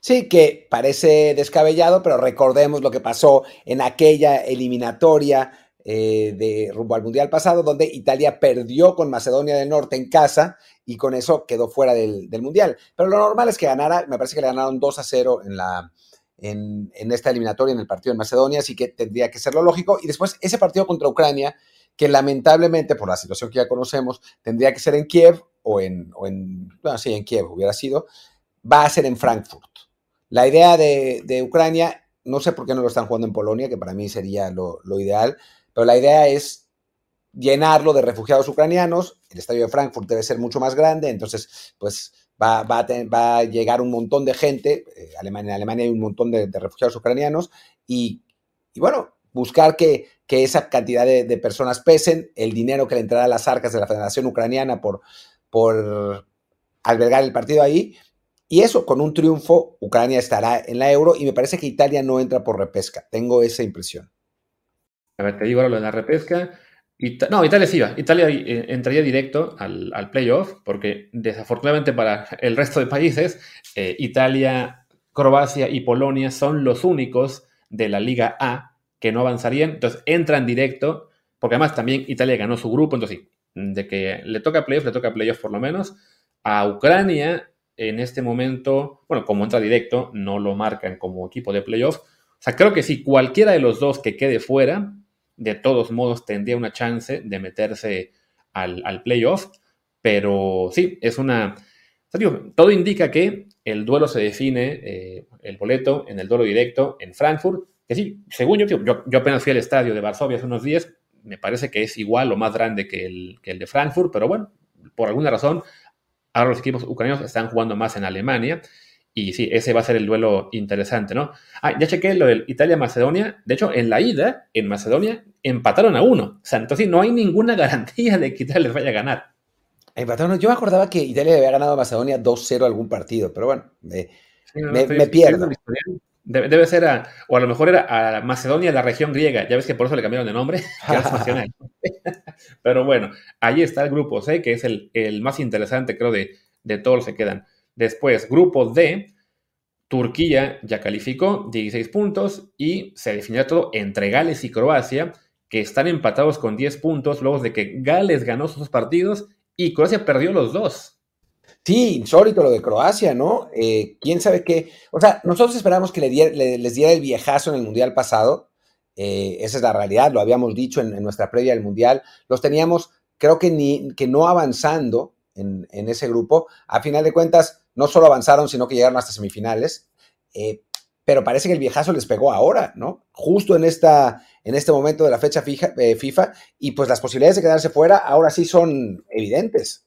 Sí, que parece descabellado, pero recordemos lo que pasó en aquella eliminatoria eh, de rumbo al Mundial pasado, donde Italia perdió con Macedonia del Norte en casa y con eso quedó fuera del, Mundial. Pero lo normal es que ganara, me parece que le ganaron 2 a 0 en, la, en, en, esta eliminatoria, en el partido en Macedonia, así que tendría que ser lo lógico. Y después ese partido contra Ucrania, que lamentablemente, por la situación que ya conocemos, tendría que ser en Kiev o en, o en bueno, sí, en Kiev hubiera sido, va a ser en Frankfurt. La idea de, Ucrania, no sé por qué no lo están jugando en Polonia, que para mí sería lo, ideal, pero la idea es llenarlo de refugiados ucranianos. El estadio de Frankfurt debe ser mucho más grande, entonces, pues va, a, llegar un montón de gente. Eh, Alemania, en Alemania hay un montón de, refugiados ucranianos y, bueno, buscar que, esa cantidad de, personas pesen, el dinero que le entrará a las arcas de la Federación Ucraniana por, por albergar el partido ahí. Y eso, con un triunfo, Ucrania estará en la euro y me parece que Italia no entra por repesca. Tengo esa impresión. A ver, te digo ahora lo de la repesca. no, Italia sí va. Italia eh, entraría directo al, playoff porque desafortunadamente para el resto de países, eh, Italia, Croacia y Polonia son los únicos de la Liga A que no avanzarían. Entonces entran directo porque además también Italia ganó su grupo. Entonces de que le toca playoff, le toca playoff por lo menos. A Ucrania, en este momento, bueno, como entra directo, no lo marcan como equipo de playoff. O sea, creo que si cualquiera de los dos que quede fuera, de todos modos tendría una chance de meterse al, playoff. Pero sí, es una. todo indica que el duelo se define, eh, el boleto, en el duelo directo en Frankfurt. Que sí, según yo, yo, yo apenas fui al estadio de Varsovia hace unos días, me parece que es igual o más grande que el, el de Frankfurt, pero bueno, por alguna razón, ahora los equipos ucranianos están jugando más en Alemania. Y sí, ese va a ser el duelo interesante, ¿no? Ah, ya chequé lo del Italia-Macedonia. De hecho, en la ida, en Macedonia, empataron a uno. O sea, entonces no hay ninguna garantía de que Italia les vaya a ganar. Empataron. Yo me acordaba que Italia le había ganado a Macedonia 2-0 algún partido, pero bueno, me, me pierdo. Debe, ser, a, o a lo mejor era a Macedonia, la región griega. Ya ves que por eso le cambiaron de nombre, Pero bueno, ahí está el grupo C, que es el, más interesante, creo, de, de todos los que quedan. Después, grupo D, Turquía ya calificó 16 puntos y se definirá todo entre Gales y Croacia, que están empatados con 10 puntos luego de que Gales ganó sus partidos y Croacia perdió los dos. Sí, insólito lo de Croacia, ¿no? Eh, ¿Quién sabe qué? O sea, nosotros esperamos que les diera el viejazo en el Mundial pasado. Eh, esa es la realidad, lo habíamos dicho en, nuestra previa del Mundial. Los teníamos, creo que, ni, que no avanzando en, ese grupo. A final de cuentas, no solo avanzaron, sino que llegaron hasta semifinales. Eh, pero parece que el viejazo les pegó ahora, ¿no? Justo en, esta, en este momento de la fecha FIFA. Y pues las posibilidades de quedarse fuera ahora sí son evidentes.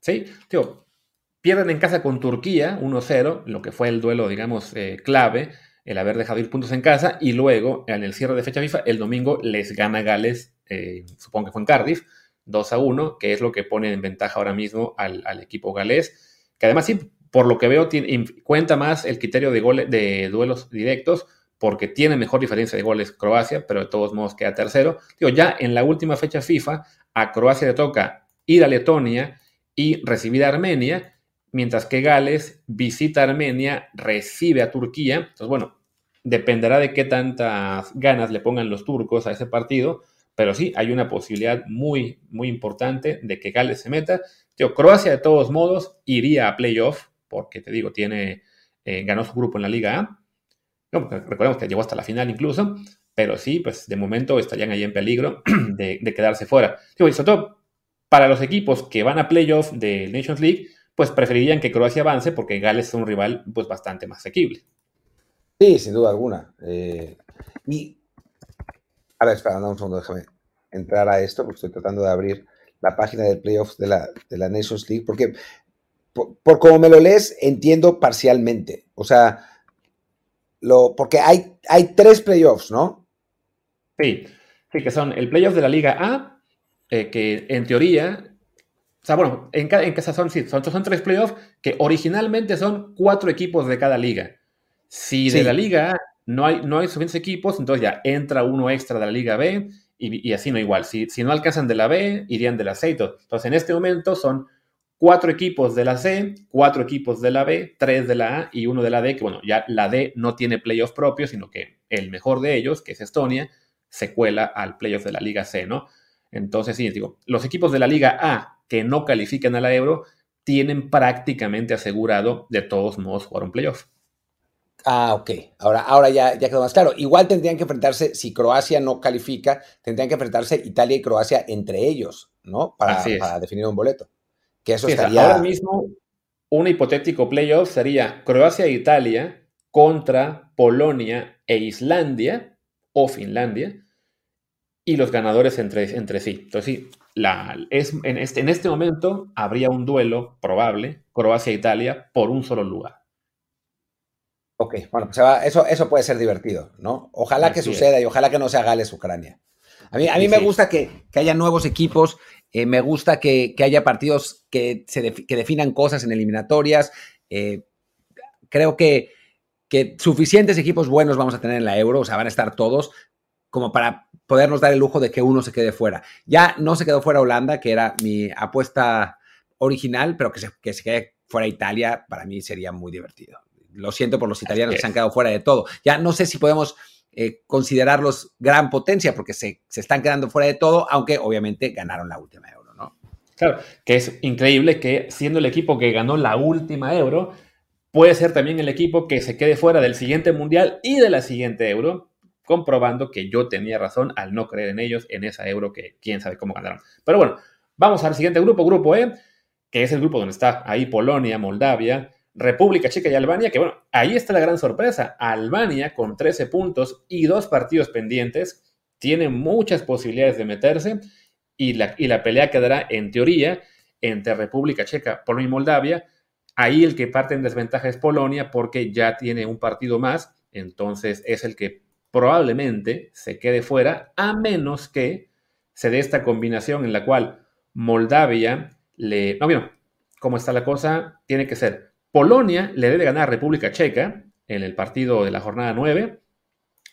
Sí, tío, Pierden en casa con Turquía 1-0, lo que fue el duelo, digamos, eh, clave, el haber dejado ir puntos en casa, y luego, en el cierre de fecha FIFA, el domingo les gana Gales, eh, supongo que fue en Cardiff, 2 1, que es lo que pone en ventaja ahora mismo al, equipo galés, que además sí, por lo que veo, tiene, cuenta más el criterio de, goles, de duelos directos, porque tiene mejor diferencia de goles Croacia, pero de todos modos queda tercero. Digo, ya en la última fecha FIFA, a Croacia le toca ir a Letonia y recibir a Armenia, mientras que Gales visita Armenia, recibe a Turquía. Entonces, bueno, dependerá de qué tantas ganas le pongan los turcos a ese partido, pero sí, hay una posibilidad muy, muy importante de que Gales se meta. Croacia, de todos modos, iría a playoff, porque te digo, tiene, eh, ganó su grupo en la Liga A. recordemos que llegó hasta la final incluso, pero sí, pues de momento estarían ahí en peligro de, quedarse fuera. Y sobre todo para los equipos que van a playoff de Nations League, pues preferirían que Croacia avance porque Gales es un rival pues bastante más asequible. Sí, sin duda alguna. Eh, y, a ver, espera, un segundo, déjame entrar a esto porque estoy tratando de abrir la página de playoffs de la, de la Nations League porque por, como me lo lees entiendo parcialmente. O sea, lo, porque hay, hay tres playoffs, ¿no? Sí, sí, que son el playoff de la Liga A, eh, que en teoría o sea, bueno, en, en casa son, sí, son, son tres playoffs que originalmente son cuatro equipos de cada liga. Si de la liga A no hay, no hay suficientes equipos, entonces ya entra uno extra de la liga B y, así no igual. Si, si, no alcanzan de la B, irían de la C. Entonces, en este momento son cuatro equipos de la C, cuatro equipos de la B, tres de la A y uno de la D, que bueno, ya la D no tiene playoff propio, sino que el mejor de ellos, que es Estonia, se cuela al playoff de la Liga C, ¿no? Entonces, sí, digo, los equipos de la Liga A que no califican a la Euro tienen prácticamente asegurado de todos modos jugar un playoff. Ah, ok. Ahora, ahora ya, ya quedó más claro. Igual tendrían que enfrentarse, si Croacia no califica, tendrían que enfrentarse Italia y Croacia entre ellos, ¿no? Para, para definir un boleto. Que eso estaría... Ahora mismo, un hipotético playoff sería Croacia e Italia contra Polonia e Islandia o Finlandia y los ganadores entre, entre sí. Entonces, sí, la, es, en, este, en este momento habría un duelo probable, Croacia-Italia, por un solo lugar. Ok, bueno, pues eso, eso puede ser divertido, ¿no? Ojalá que suceda y ojalá que no sea Gales-Ucrania. A mí, a mí me gusta que, haya nuevos equipos, eh, me gusta que, haya partidos que, se que definan cosas en eliminatorias. Eh, creo que, que suficientes equipos buenos vamos a tener en la Euro, o sea, van a estar todos, como para podernos dar el lujo de que uno se quede fuera. Ya no se quedó fuera Holanda, que era mi apuesta original, pero que se, que se quede fuera Italia, para mí sería muy divertido. Lo siento por los italianos que se han quedado fuera de todo. Ya no sé si podemos eh, considerarlos gran potencia, porque se, se, están quedando fuera de todo, aunque obviamente ganaron la última euro, ¿no? Claro, que es increíble que siendo el equipo que ganó la última euro, puede ser también el equipo que se quede fuera del siguiente mundial y de la siguiente euro, comprobando que yo tenía razón al no creer en ellos en esa euro que quién sabe cómo ganaron. Pero bueno, vamos al siguiente grupo, grupo E, que es el grupo donde está ahí Polonia, Moldavia, República Checa y Albania, que bueno, ahí está la gran sorpresa. Albania con 13 puntos y dos partidos pendientes, tiene muchas posibilidades de meterse y la, y la pelea quedará en teoría entre República Checa, Polonia y Moldavia. Ahí el que parte en desventaja es Polonia porque ya tiene un partido más, entonces es el que probablemente se quede fuera, a menos que se dé esta combinación en la cual Moldavia le... No, bien, ¿cómo está la cosa? Tiene que ser Polonia le debe ganar a República Checa en el partido de la jornada 9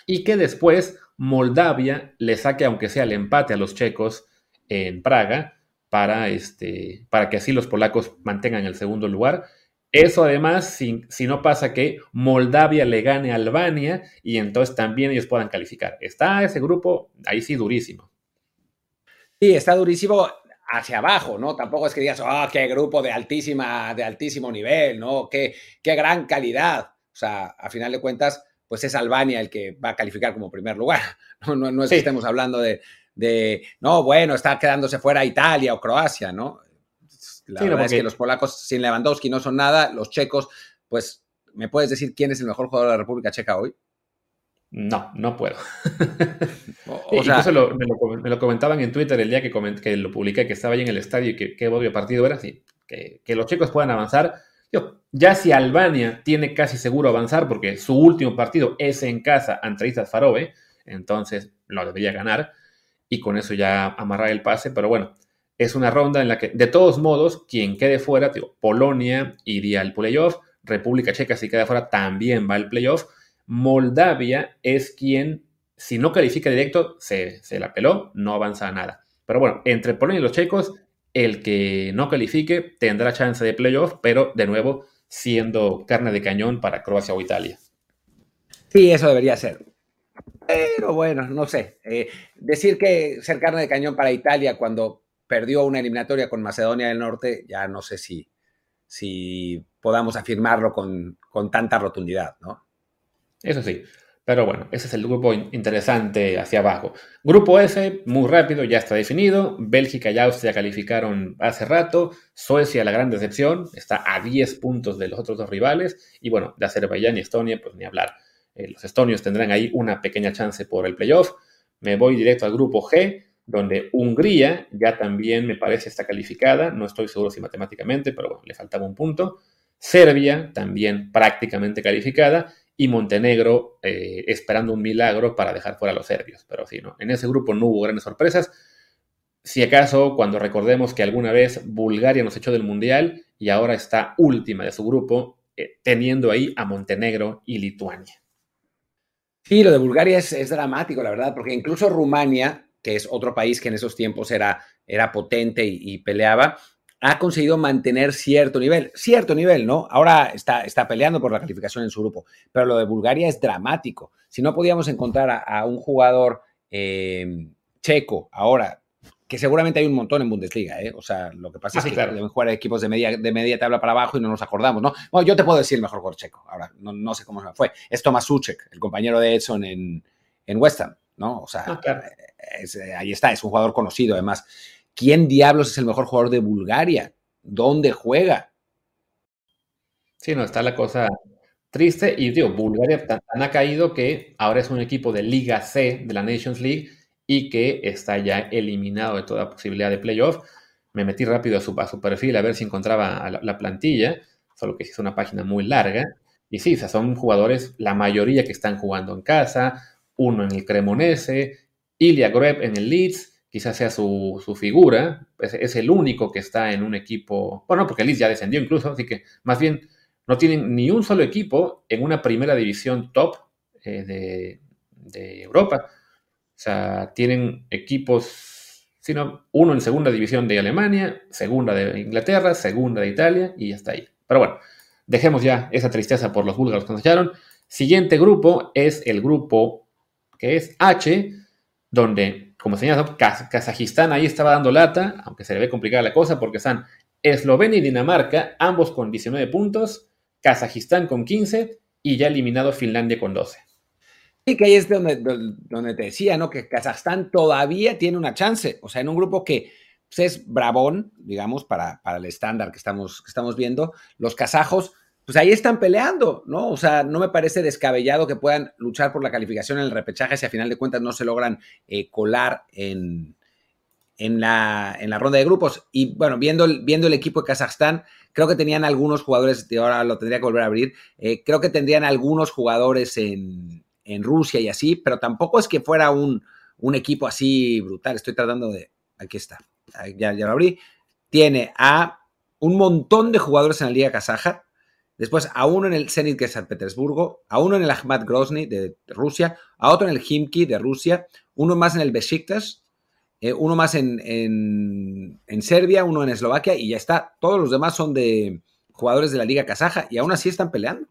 y que después Moldavia le saque, aunque sea el empate a los checos en Praga, para, este, para que así los polacos mantengan el segundo lugar eso además, si, si, no pasa que Moldavia le gane a Albania y entonces también ellos puedan calificar. Está ese grupo ahí sí durísimo. Sí, está durísimo hacia abajo, ¿no? Tampoco es que digas, ah, qué grupo de, altísima, de altísimo nivel, ¿no? Qué, qué gran calidad. O sea, a final de cuentas, pues es Albania el que va a calificar como primer lugar. No, no, es que estemos hablando de, de, no, bueno, está quedándose fuera Italia o Croacia, ¿no? La verdad es que los polacos sin Lewandowski no son nada, los checos, pues, ¿me puedes decir quién es el mejor jugador de la República Checa hoy? No, no puedo. o, sea, lo, me, lo, comentaban en Twitter el día que, que lo publiqué, que estaba ahí en el estadio y que qué obvio partido era, sí, que, los checos puedan avanzar. ya si Albania tiene casi seguro avanzar, porque su último partido es en casa ante Islas Faroe, entonces lo debería ganar y con eso ya amarrar el pase, pero bueno, es una ronda en la que, de todos modos, quien quede fuera, Polonia iría al playoff, República Checa si queda fuera también va al playoff, Moldavia es quien, si no califica directo, se, la peló, no avanza nada. Pero bueno, entre Polonia y los checos, el que no califique tendrá chance de playoff, pero de nuevo siendo carne de cañón para Croacia o Italia. Sí, eso debería ser. Pero bueno, no sé. Eh, decir que ser carne de cañón para Italia cuando perdió una eliminatoria con Macedonia del Norte, ya no sé si, si podamos afirmarlo con, tanta rotundidad, ¿no? Eso sí. Pero bueno, ese es el grupo interesante hacia abajo. Grupo F, muy rápido, ya está definido. Bélgica y Austria calificaron hace rato. Suecia, la gran decepción, está a 10 puntos de los otros dos rivales. Y bueno, de Azerbaiyán y Estonia, pues ni hablar. Eh, los estonios tendrán ahí una pequeña chance por el playoff. Me voy directo al grupo G donde Hungría ya también me parece está calificada, no estoy seguro si matemáticamente, pero bueno, le faltaba un punto. Serbia también prácticamente calificada y Montenegro eh, esperando un milagro para dejar fuera a los serbios. Pero sí, ¿no? en ese grupo no hubo grandes sorpresas. Si acaso, cuando recordemos que alguna vez Bulgaria nos echó del Mundial y ahora está última de su grupo, eh, teniendo ahí a Montenegro y Lituania. Sí, lo de Bulgaria es, dramático, la verdad, porque incluso Rumania que es otro país que en esos tiempos era, era potente y, peleaba, ha conseguido mantener cierto nivel, cierto nivel, ¿no? Ahora está, está peleando por la calificación en su grupo, pero lo de Bulgaria es dramático. Si no podíamos encontrar a, un jugador eh, checo ahora, que seguramente hay un montón en Bundesliga, ¿eh? O sea, lo que pasa es que deben jugar equipos de media, de media tabla para abajo y no nos acordamos, ¿no? Bueno, yo te puedo decir el mejor jugador checo, ahora no, sé cómo se fue. Es Tomás Suchek, el compañero de Edson en, en West Ham, ¿no? O sea, ah, eh, ahí está, es un jugador conocido además. ¿Quién diablos es el mejor jugador de Bulgaria? ¿Dónde juega? Sí, no, está la cosa triste. Y digo, Bulgaria tan, ha caído que ahora es un equipo de Liga C de la Nations League y que está ya eliminado de toda posibilidad de playoff. Me metí rápido a su, perfil a ver si encontraba la, plantilla, solo que es una página muy larga. Y sí, son jugadores, la mayoría que están jugando en casa, uno en el Cremonese, Ilya Greb en el Leeds, quizás sea su, figura, es, el único que está en un equipo, bueno, porque Leeds ya descendió incluso, así que más bien no tienen ni un solo equipo en una primera división top eh, de, de, Europa. O sea, tienen equipos, sino uno en segunda división de Alemania, segunda de Inglaterra, segunda de Italia y hasta ahí. Pero bueno, dejemos ya esa tristeza por los búlgaros que nos echaron. Siguiente grupo es el grupo que es H, donde como señalas, Kazajistán ahí estaba dando lata, aunque se le ve complicada la cosa, porque están Eslovenia y Dinamarca, ambos con 19 puntos, Kazajistán con 15 y ya eliminado Finlandia con 12. Y que ahí es donde, donde te decía, ¿no? Que Kazajstán todavía tiene una chance. O sea, en un grupo que pues, es bravón, digamos, para, para el estándar que estamos, que estamos viendo, los kazajos pues ahí están peleando, ¿no? O sea, no me parece descabellado que puedan luchar por la calificación en el repechaje si a final de cuentas no se logran eh, colar en, en, la, en la ronda de grupos. Y bueno, viendo el, viendo el equipo de Kazajstán, creo que tenían algunos jugadores, ahora lo tendría que volver a abrir, eh, creo que tendrían algunos jugadores en, en, Rusia y así, pero tampoco es que fuera un, un equipo así brutal. Estoy tratando de... Aquí está, ya, ya lo abrí. Tiene a un montón de jugadores en la Liga Kazaja Después a uno en el Zenit de San Petersburgo, a uno en el Ahmad Grozny de Rusia, a otro en el Himki de Rusia, uno más en el Besiktas, eh, uno más en, en, Serbia, uno en Eslovaquia y ya está. Todos los demás son de jugadores de la Liga Kazaja y aún así están peleando.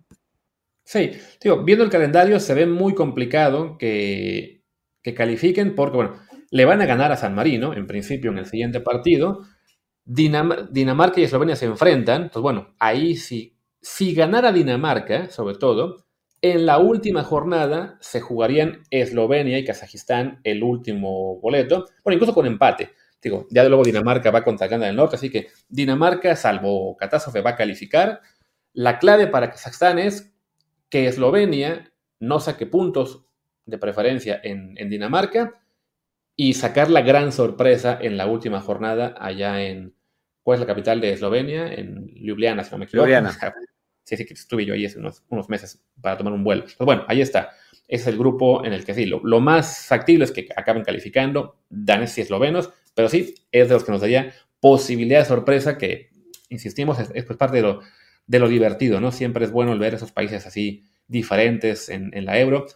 Sí, digo, viendo el calendario se ve muy complicado que, que califiquen porque, bueno, le van a ganar a San Marino en principio en el siguiente partido. Dinamarca y Eslovenia se enfrentan, pues bueno, ahí sí si ganara Dinamarca, sobre todo, en la última jornada se jugarían Eslovenia y Kazajistán el último boleto, bueno, incluso con empate. Digo, ya de luego Dinamarca va contra Gana del Norte, así que Dinamarca, salvo catástrofe, va a calificar. La clave para Kazajstán es que Eslovenia no saque puntos de preferencia en, en Dinamarca y sacar la gran sorpresa en la última jornada allá en, ¿cuál es la capital de Eslovenia? En Ljubljana, si no me equivoco. Ljubljana. Sí, sí, que estuve yo ahí hace unos, meses para tomar un vuelo. Pues bueno, ahí está. Es el grupo en el que sí, lo, más factible es que acaben calificando daneses y eslovenos, pero sí, es de los que nos daría posibilidad de sorpresa que, insistimos, es, pues parte de lo, de lo divertido, ¿no? Siempre es bueno ver esos países así diferentes en, la euro.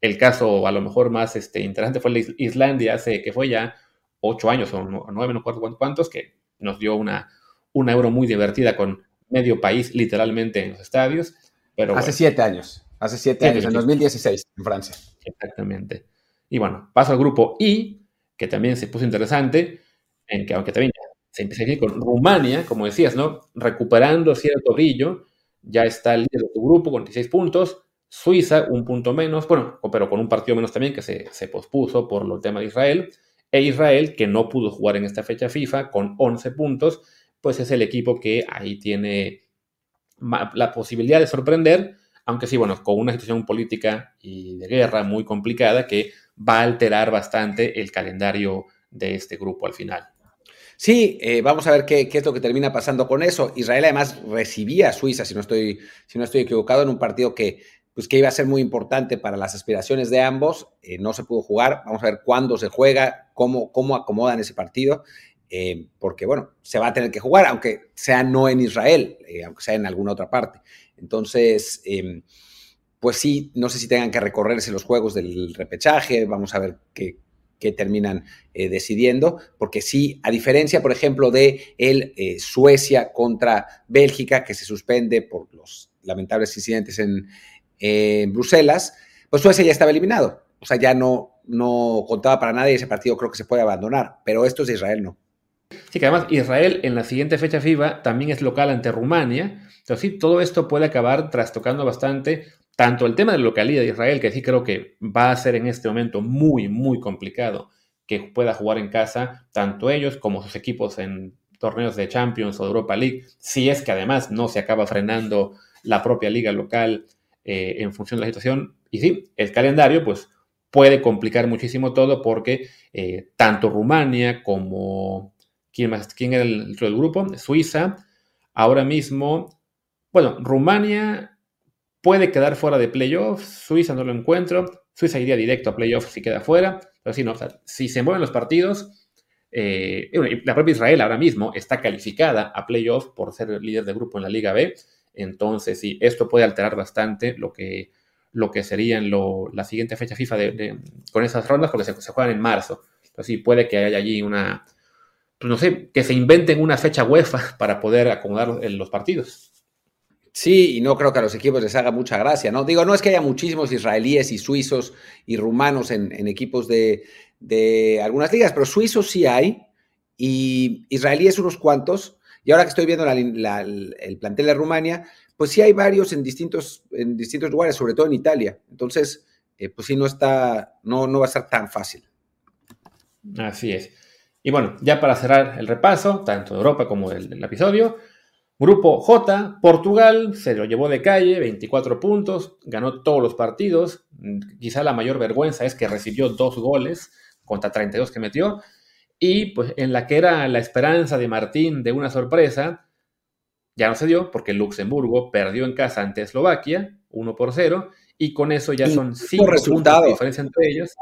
El caso a lo mejor más este, interesante fue la Islandia hace que fue ya ocho años o nueve, no recuerdo cuántos, que nos dio una, una euro muy divertida con medio país literalmente en los estadios. Pero hace siete años, hace siete años, en 2016 en Francia. Exactamente. Y bueno, paso al grupo I, que también se puso interesante, en que aunque también se empieza a ir con Rumania, como decías, ¿no? Recuperando cierto brillo, ya está el líder de tu grupo con 16 puntos, Suiza un punto menos, bueno, pero con un partido menos también que se, se pospuso por el tema de Israel, e Israel, que no pudo jugar en esta fecha FIFA, con 11 puntos, pues es el equipo que ahí tiene la posibilidad de sorprender, aunque sí, bueno, con una situación política y de guerra muy complicada que va a alterar bastante el calendario de este grupo al final. Sí, eh, vamos a ver qué, es lo que termina pasando con eso. Israel además recibía a Suiza, si no estoy, si no estoy equivocado, en un partido que, pues, que iba a ser muy importante para las aspiraciones de ambos. Eh, no se pudo jugar. Vamos a ver cuándo se juega, cómo, cómo acomodan ese partido. Eh, porque bueno, se va a tener que jugar, aunque sea no en Israel, eh, aunque sea en alguna otra parte. Entonces, em, pues sí, no sé si tengan que recorrerse los juegos del repechaje, vamos a ver qué, terminan eh, decidiendo, porque sí, a diferencia, por ejemplo, de el Suecia contra Bélgica, que se suspende por los lamentables incidentes en, Bruselas, pues Suecia ya estaba eliminado. O sea, ya no, no contaba para nada y ese partido creo que se puede abandonar, pero esto es de Israel no. Sí, que además Israel en la siguiente fecha FIBA también es local ante Rumania. Entonces, sí, todo esto puede acabar trastocando bastante tanto el tema de la localidad de Israel, que sí creo que va a ser en este momento muy, muy complicado que pueda jugar en casa, tanto ellos como sus equipos en torneos de Champions o Europa League, si es que además no se acaba frenando la propia liga local eh, en función de la situación. Y sí, el calendario pues puede complicar muchísimo todo porque eh, tanto Rumania como... ¿Quién, más, ¿Quién era el, del grupo? Suiza. Ahora mismo, bueno, Rumania puede quedar fuera de playoffs, Suiza no lo encuentro, Suiza iría directo a playoffs si queda fuera, pero si no, si se mueven los partidos, eh, la propia Israel ahora mismo está calificada a playoffs por ser líder de grupo en la Liga B, entonces sí, esto puede alterar bastante lo que, lo que serían la siguiente fecha FIFA con esas rondas, porque se, juegan en marzo, entonces sí, puede que haya allí una, pues no sé, que se inventen una fecha UEFA para poder acomodar los partidos. Sí, y no creo que a los equipos les haga mucha gracia, ¿no? Digo, no es que haya muchísimos israelíes y suizos y rumanos en, equipos de, algunas ligas, pero suizos sí hay y israelíes unos cuantos. Y ahora que estoy viendo el plantel de Rumania, pues sí hay varios en distintos, en distintos lugares, sobre todo en Italia. Entonces, eh, pues sí, no está, no, no va a ser tan fácil. Así es. Y bueno, ya para cerrar el repaso, tanto de Europa como del episodio, Grupo J, Portugal se lo llevó de calle, 24 puntos, ganó todos los partidos. Quizá la mayor vergüenza es que recibió dos goles contra 32 que metió. Y pues en la que era la esperanza de Martín de una sorpresa, ya no se dio porque Luxemburgo perdió en casa ante Eslovaquia, 1 por 0, y con eso ya son 5 puntos de diferencia entre ellos.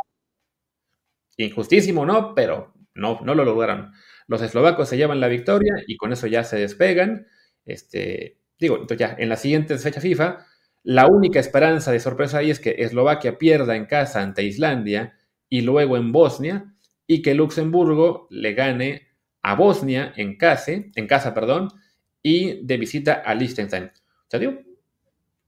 Injustísimo, ¿no? Pero no, no lo lograron. Los eslovacos se llevan la victoria y con eso ya se despegan. Este, digo, entonces ya, en la siguiente fecha FIFA, la única esperanza de sorpresa ahí es que Eslovaquia pierda en casa ante Islandia y luego en Bosnia, y que Luxemburgo le gane a Bosnia en casa, en casa, perdón, y de visita a Liechtenstein. O sea, digo,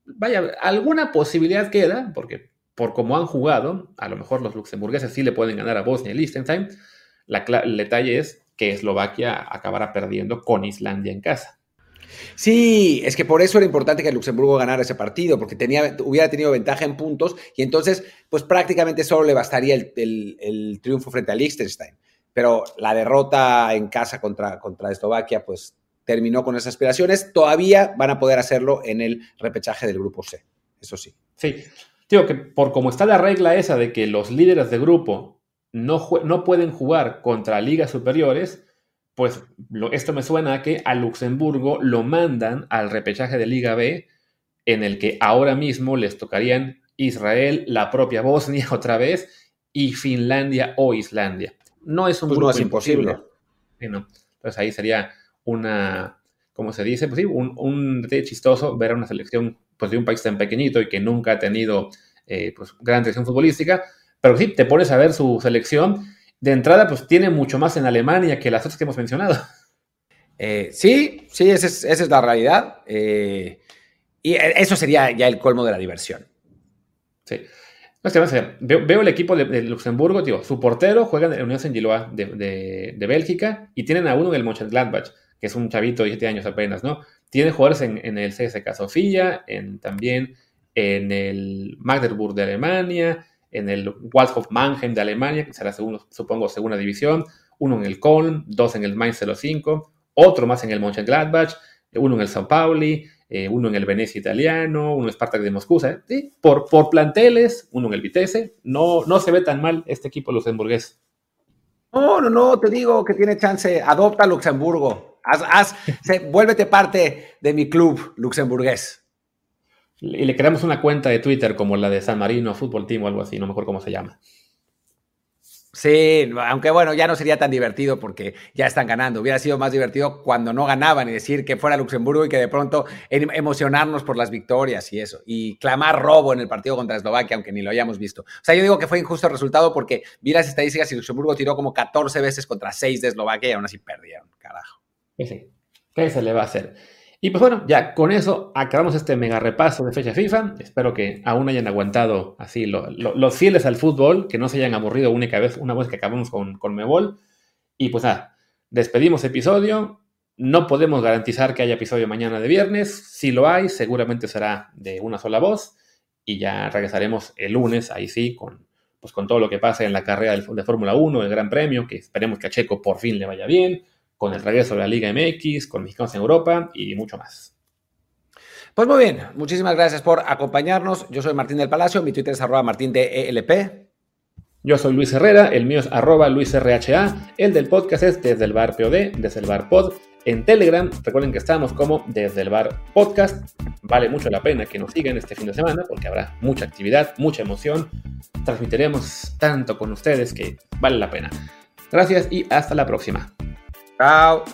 vaya, alguna posibilidad queda, porque por cómo han jugado, a lo mejor los luxemburgueses sí le pueden ganar a Bosnia y Liechtenstein. La, el detalle es que Eslovaquia acabará perdiendo con Islandia en casa. Sí, es que por eso era importante que Luxemburgo ganara ese partido, porque tenía, hubiera tenido ventaja en puntos y entonces, pues prácticamente solo le bastaría el, triunfo frente a Liechtenstein. Pero la derrota en casa contra, contra Eslovaquia, pues terminó con esas aspiraciones. Todavía van a poder hacerlo en el repechaje del grupo C, eso sí. Sí, digo que por como está la regla esa de que los líderes de grupo no, no pueden jugar contra ligas superiores, pues esto me suena a que a Luxemburgo lo mandan al repechaje de Liga B, en el que ahora mismo les tocarían Israel, la propia Bosnia otra vez, y Finlandia o Islandia. No es un pues grupo no es imposible. Entonces ahí sería una, ¿cómo se dice? Pues sí, un, un chistoso ver a una selección pues, de un país tan pequeñito y que nunca ha tenido eh, pues, gran tradición futbolística, pero sí, te pones a ver su selección de entrada, pues tiene mucho más en Alemania que las otras que hemos mencionado. Eh, sí, sí, esa es, la realidad. Eh, y eso sería ya el colmo de la diversión. Sí. veo, veo, el equipo de, Luxemburgo, tío, su portero juega en la Unión Saint-Gilloise de, Bélgica y tienen a uno en el Mönchengladbach, que es un chavito de 17 años apenas, ¿no? Tienen jugadores en, el CSK Sofía, en, también en el Magdeburg de Alemania, en el Waldhof Mannheim de Alemania, que será, supongo, segunda división, uno en el Köln, dos en el Mainz 05, otro más en el Mönchengladbach, uno en el Sao Pauli, eh, uno en el Venecia italiano, uno en Spartak de Moscú, ¿sí? por, por planteles, uno en el Vitesse, no, no se ve tan mal este equipo luxemburgués. No, no, no, te digo que tiene chance, adopta Luxemburgo, haz, vuélvete parte de mi club luxemburgués y le creamos una cuenta de Twitter como la de San Marino Fútbol Team o algo así, no me acuerdo cómo se llama. Sí, aunque bueno, ya no sería tan divertido porque ya están ganando. Hubiera sido más divertido cuando no ganaban y decir que fuera Luxemburgo y que de pronto em, emocionarnos por las victorias y eso. Y clamar robo en el partido contra Eslovaquia, aunque ni lo hayamos visto. O sea, yo digo que fue injusto el resultado porque vi las estadísticas y Luxemburgo tiró como 14 veces contra 6 de Eslovaquia y aún así perdieron. Carajo. Sí, ¿qué se le va a hacer? Y pues bueno, ya con eso acabamos este mega repaso de fecha FIFA. Espero que aún hayan aguantado así los fieles al fútbol, que no se hayan aburrido única vez, una vez que acabamos con, con Mebol. Y pues nada, despedimos episodio. No podemos garantizar que haya episodio mañana de viernes. Si lo hay, seguramente será de una sola voz. Y ya regresaremos el lunes, ahí sí, con, pues con todo lo que pase en la carrera de, Fórmula 1, el Gran Premio, que esperemos que a Checo por fin le vaya bien con el regreso de la Liga MX, con mexicanos en Europa y mucho más. Pues muy bien, muchísimas gracias por acompañarnos. Yo soy Martín del Palacio, mi Twitter es arroba martín de ELP. Yo soy Luis Herrera, el mío es arroba luisrha, el del podcast es desde el bar POD, desde el bar pod. En Telegram, recuerden que estamos como desde el bar podcast. Vale mucho la pena que nos sigan este fin de semana porque habrá mucha actividad, mucha emoción. Transmitiremos tanto con ustedes que vale la pena. Gracias y hasta la próxima. 高。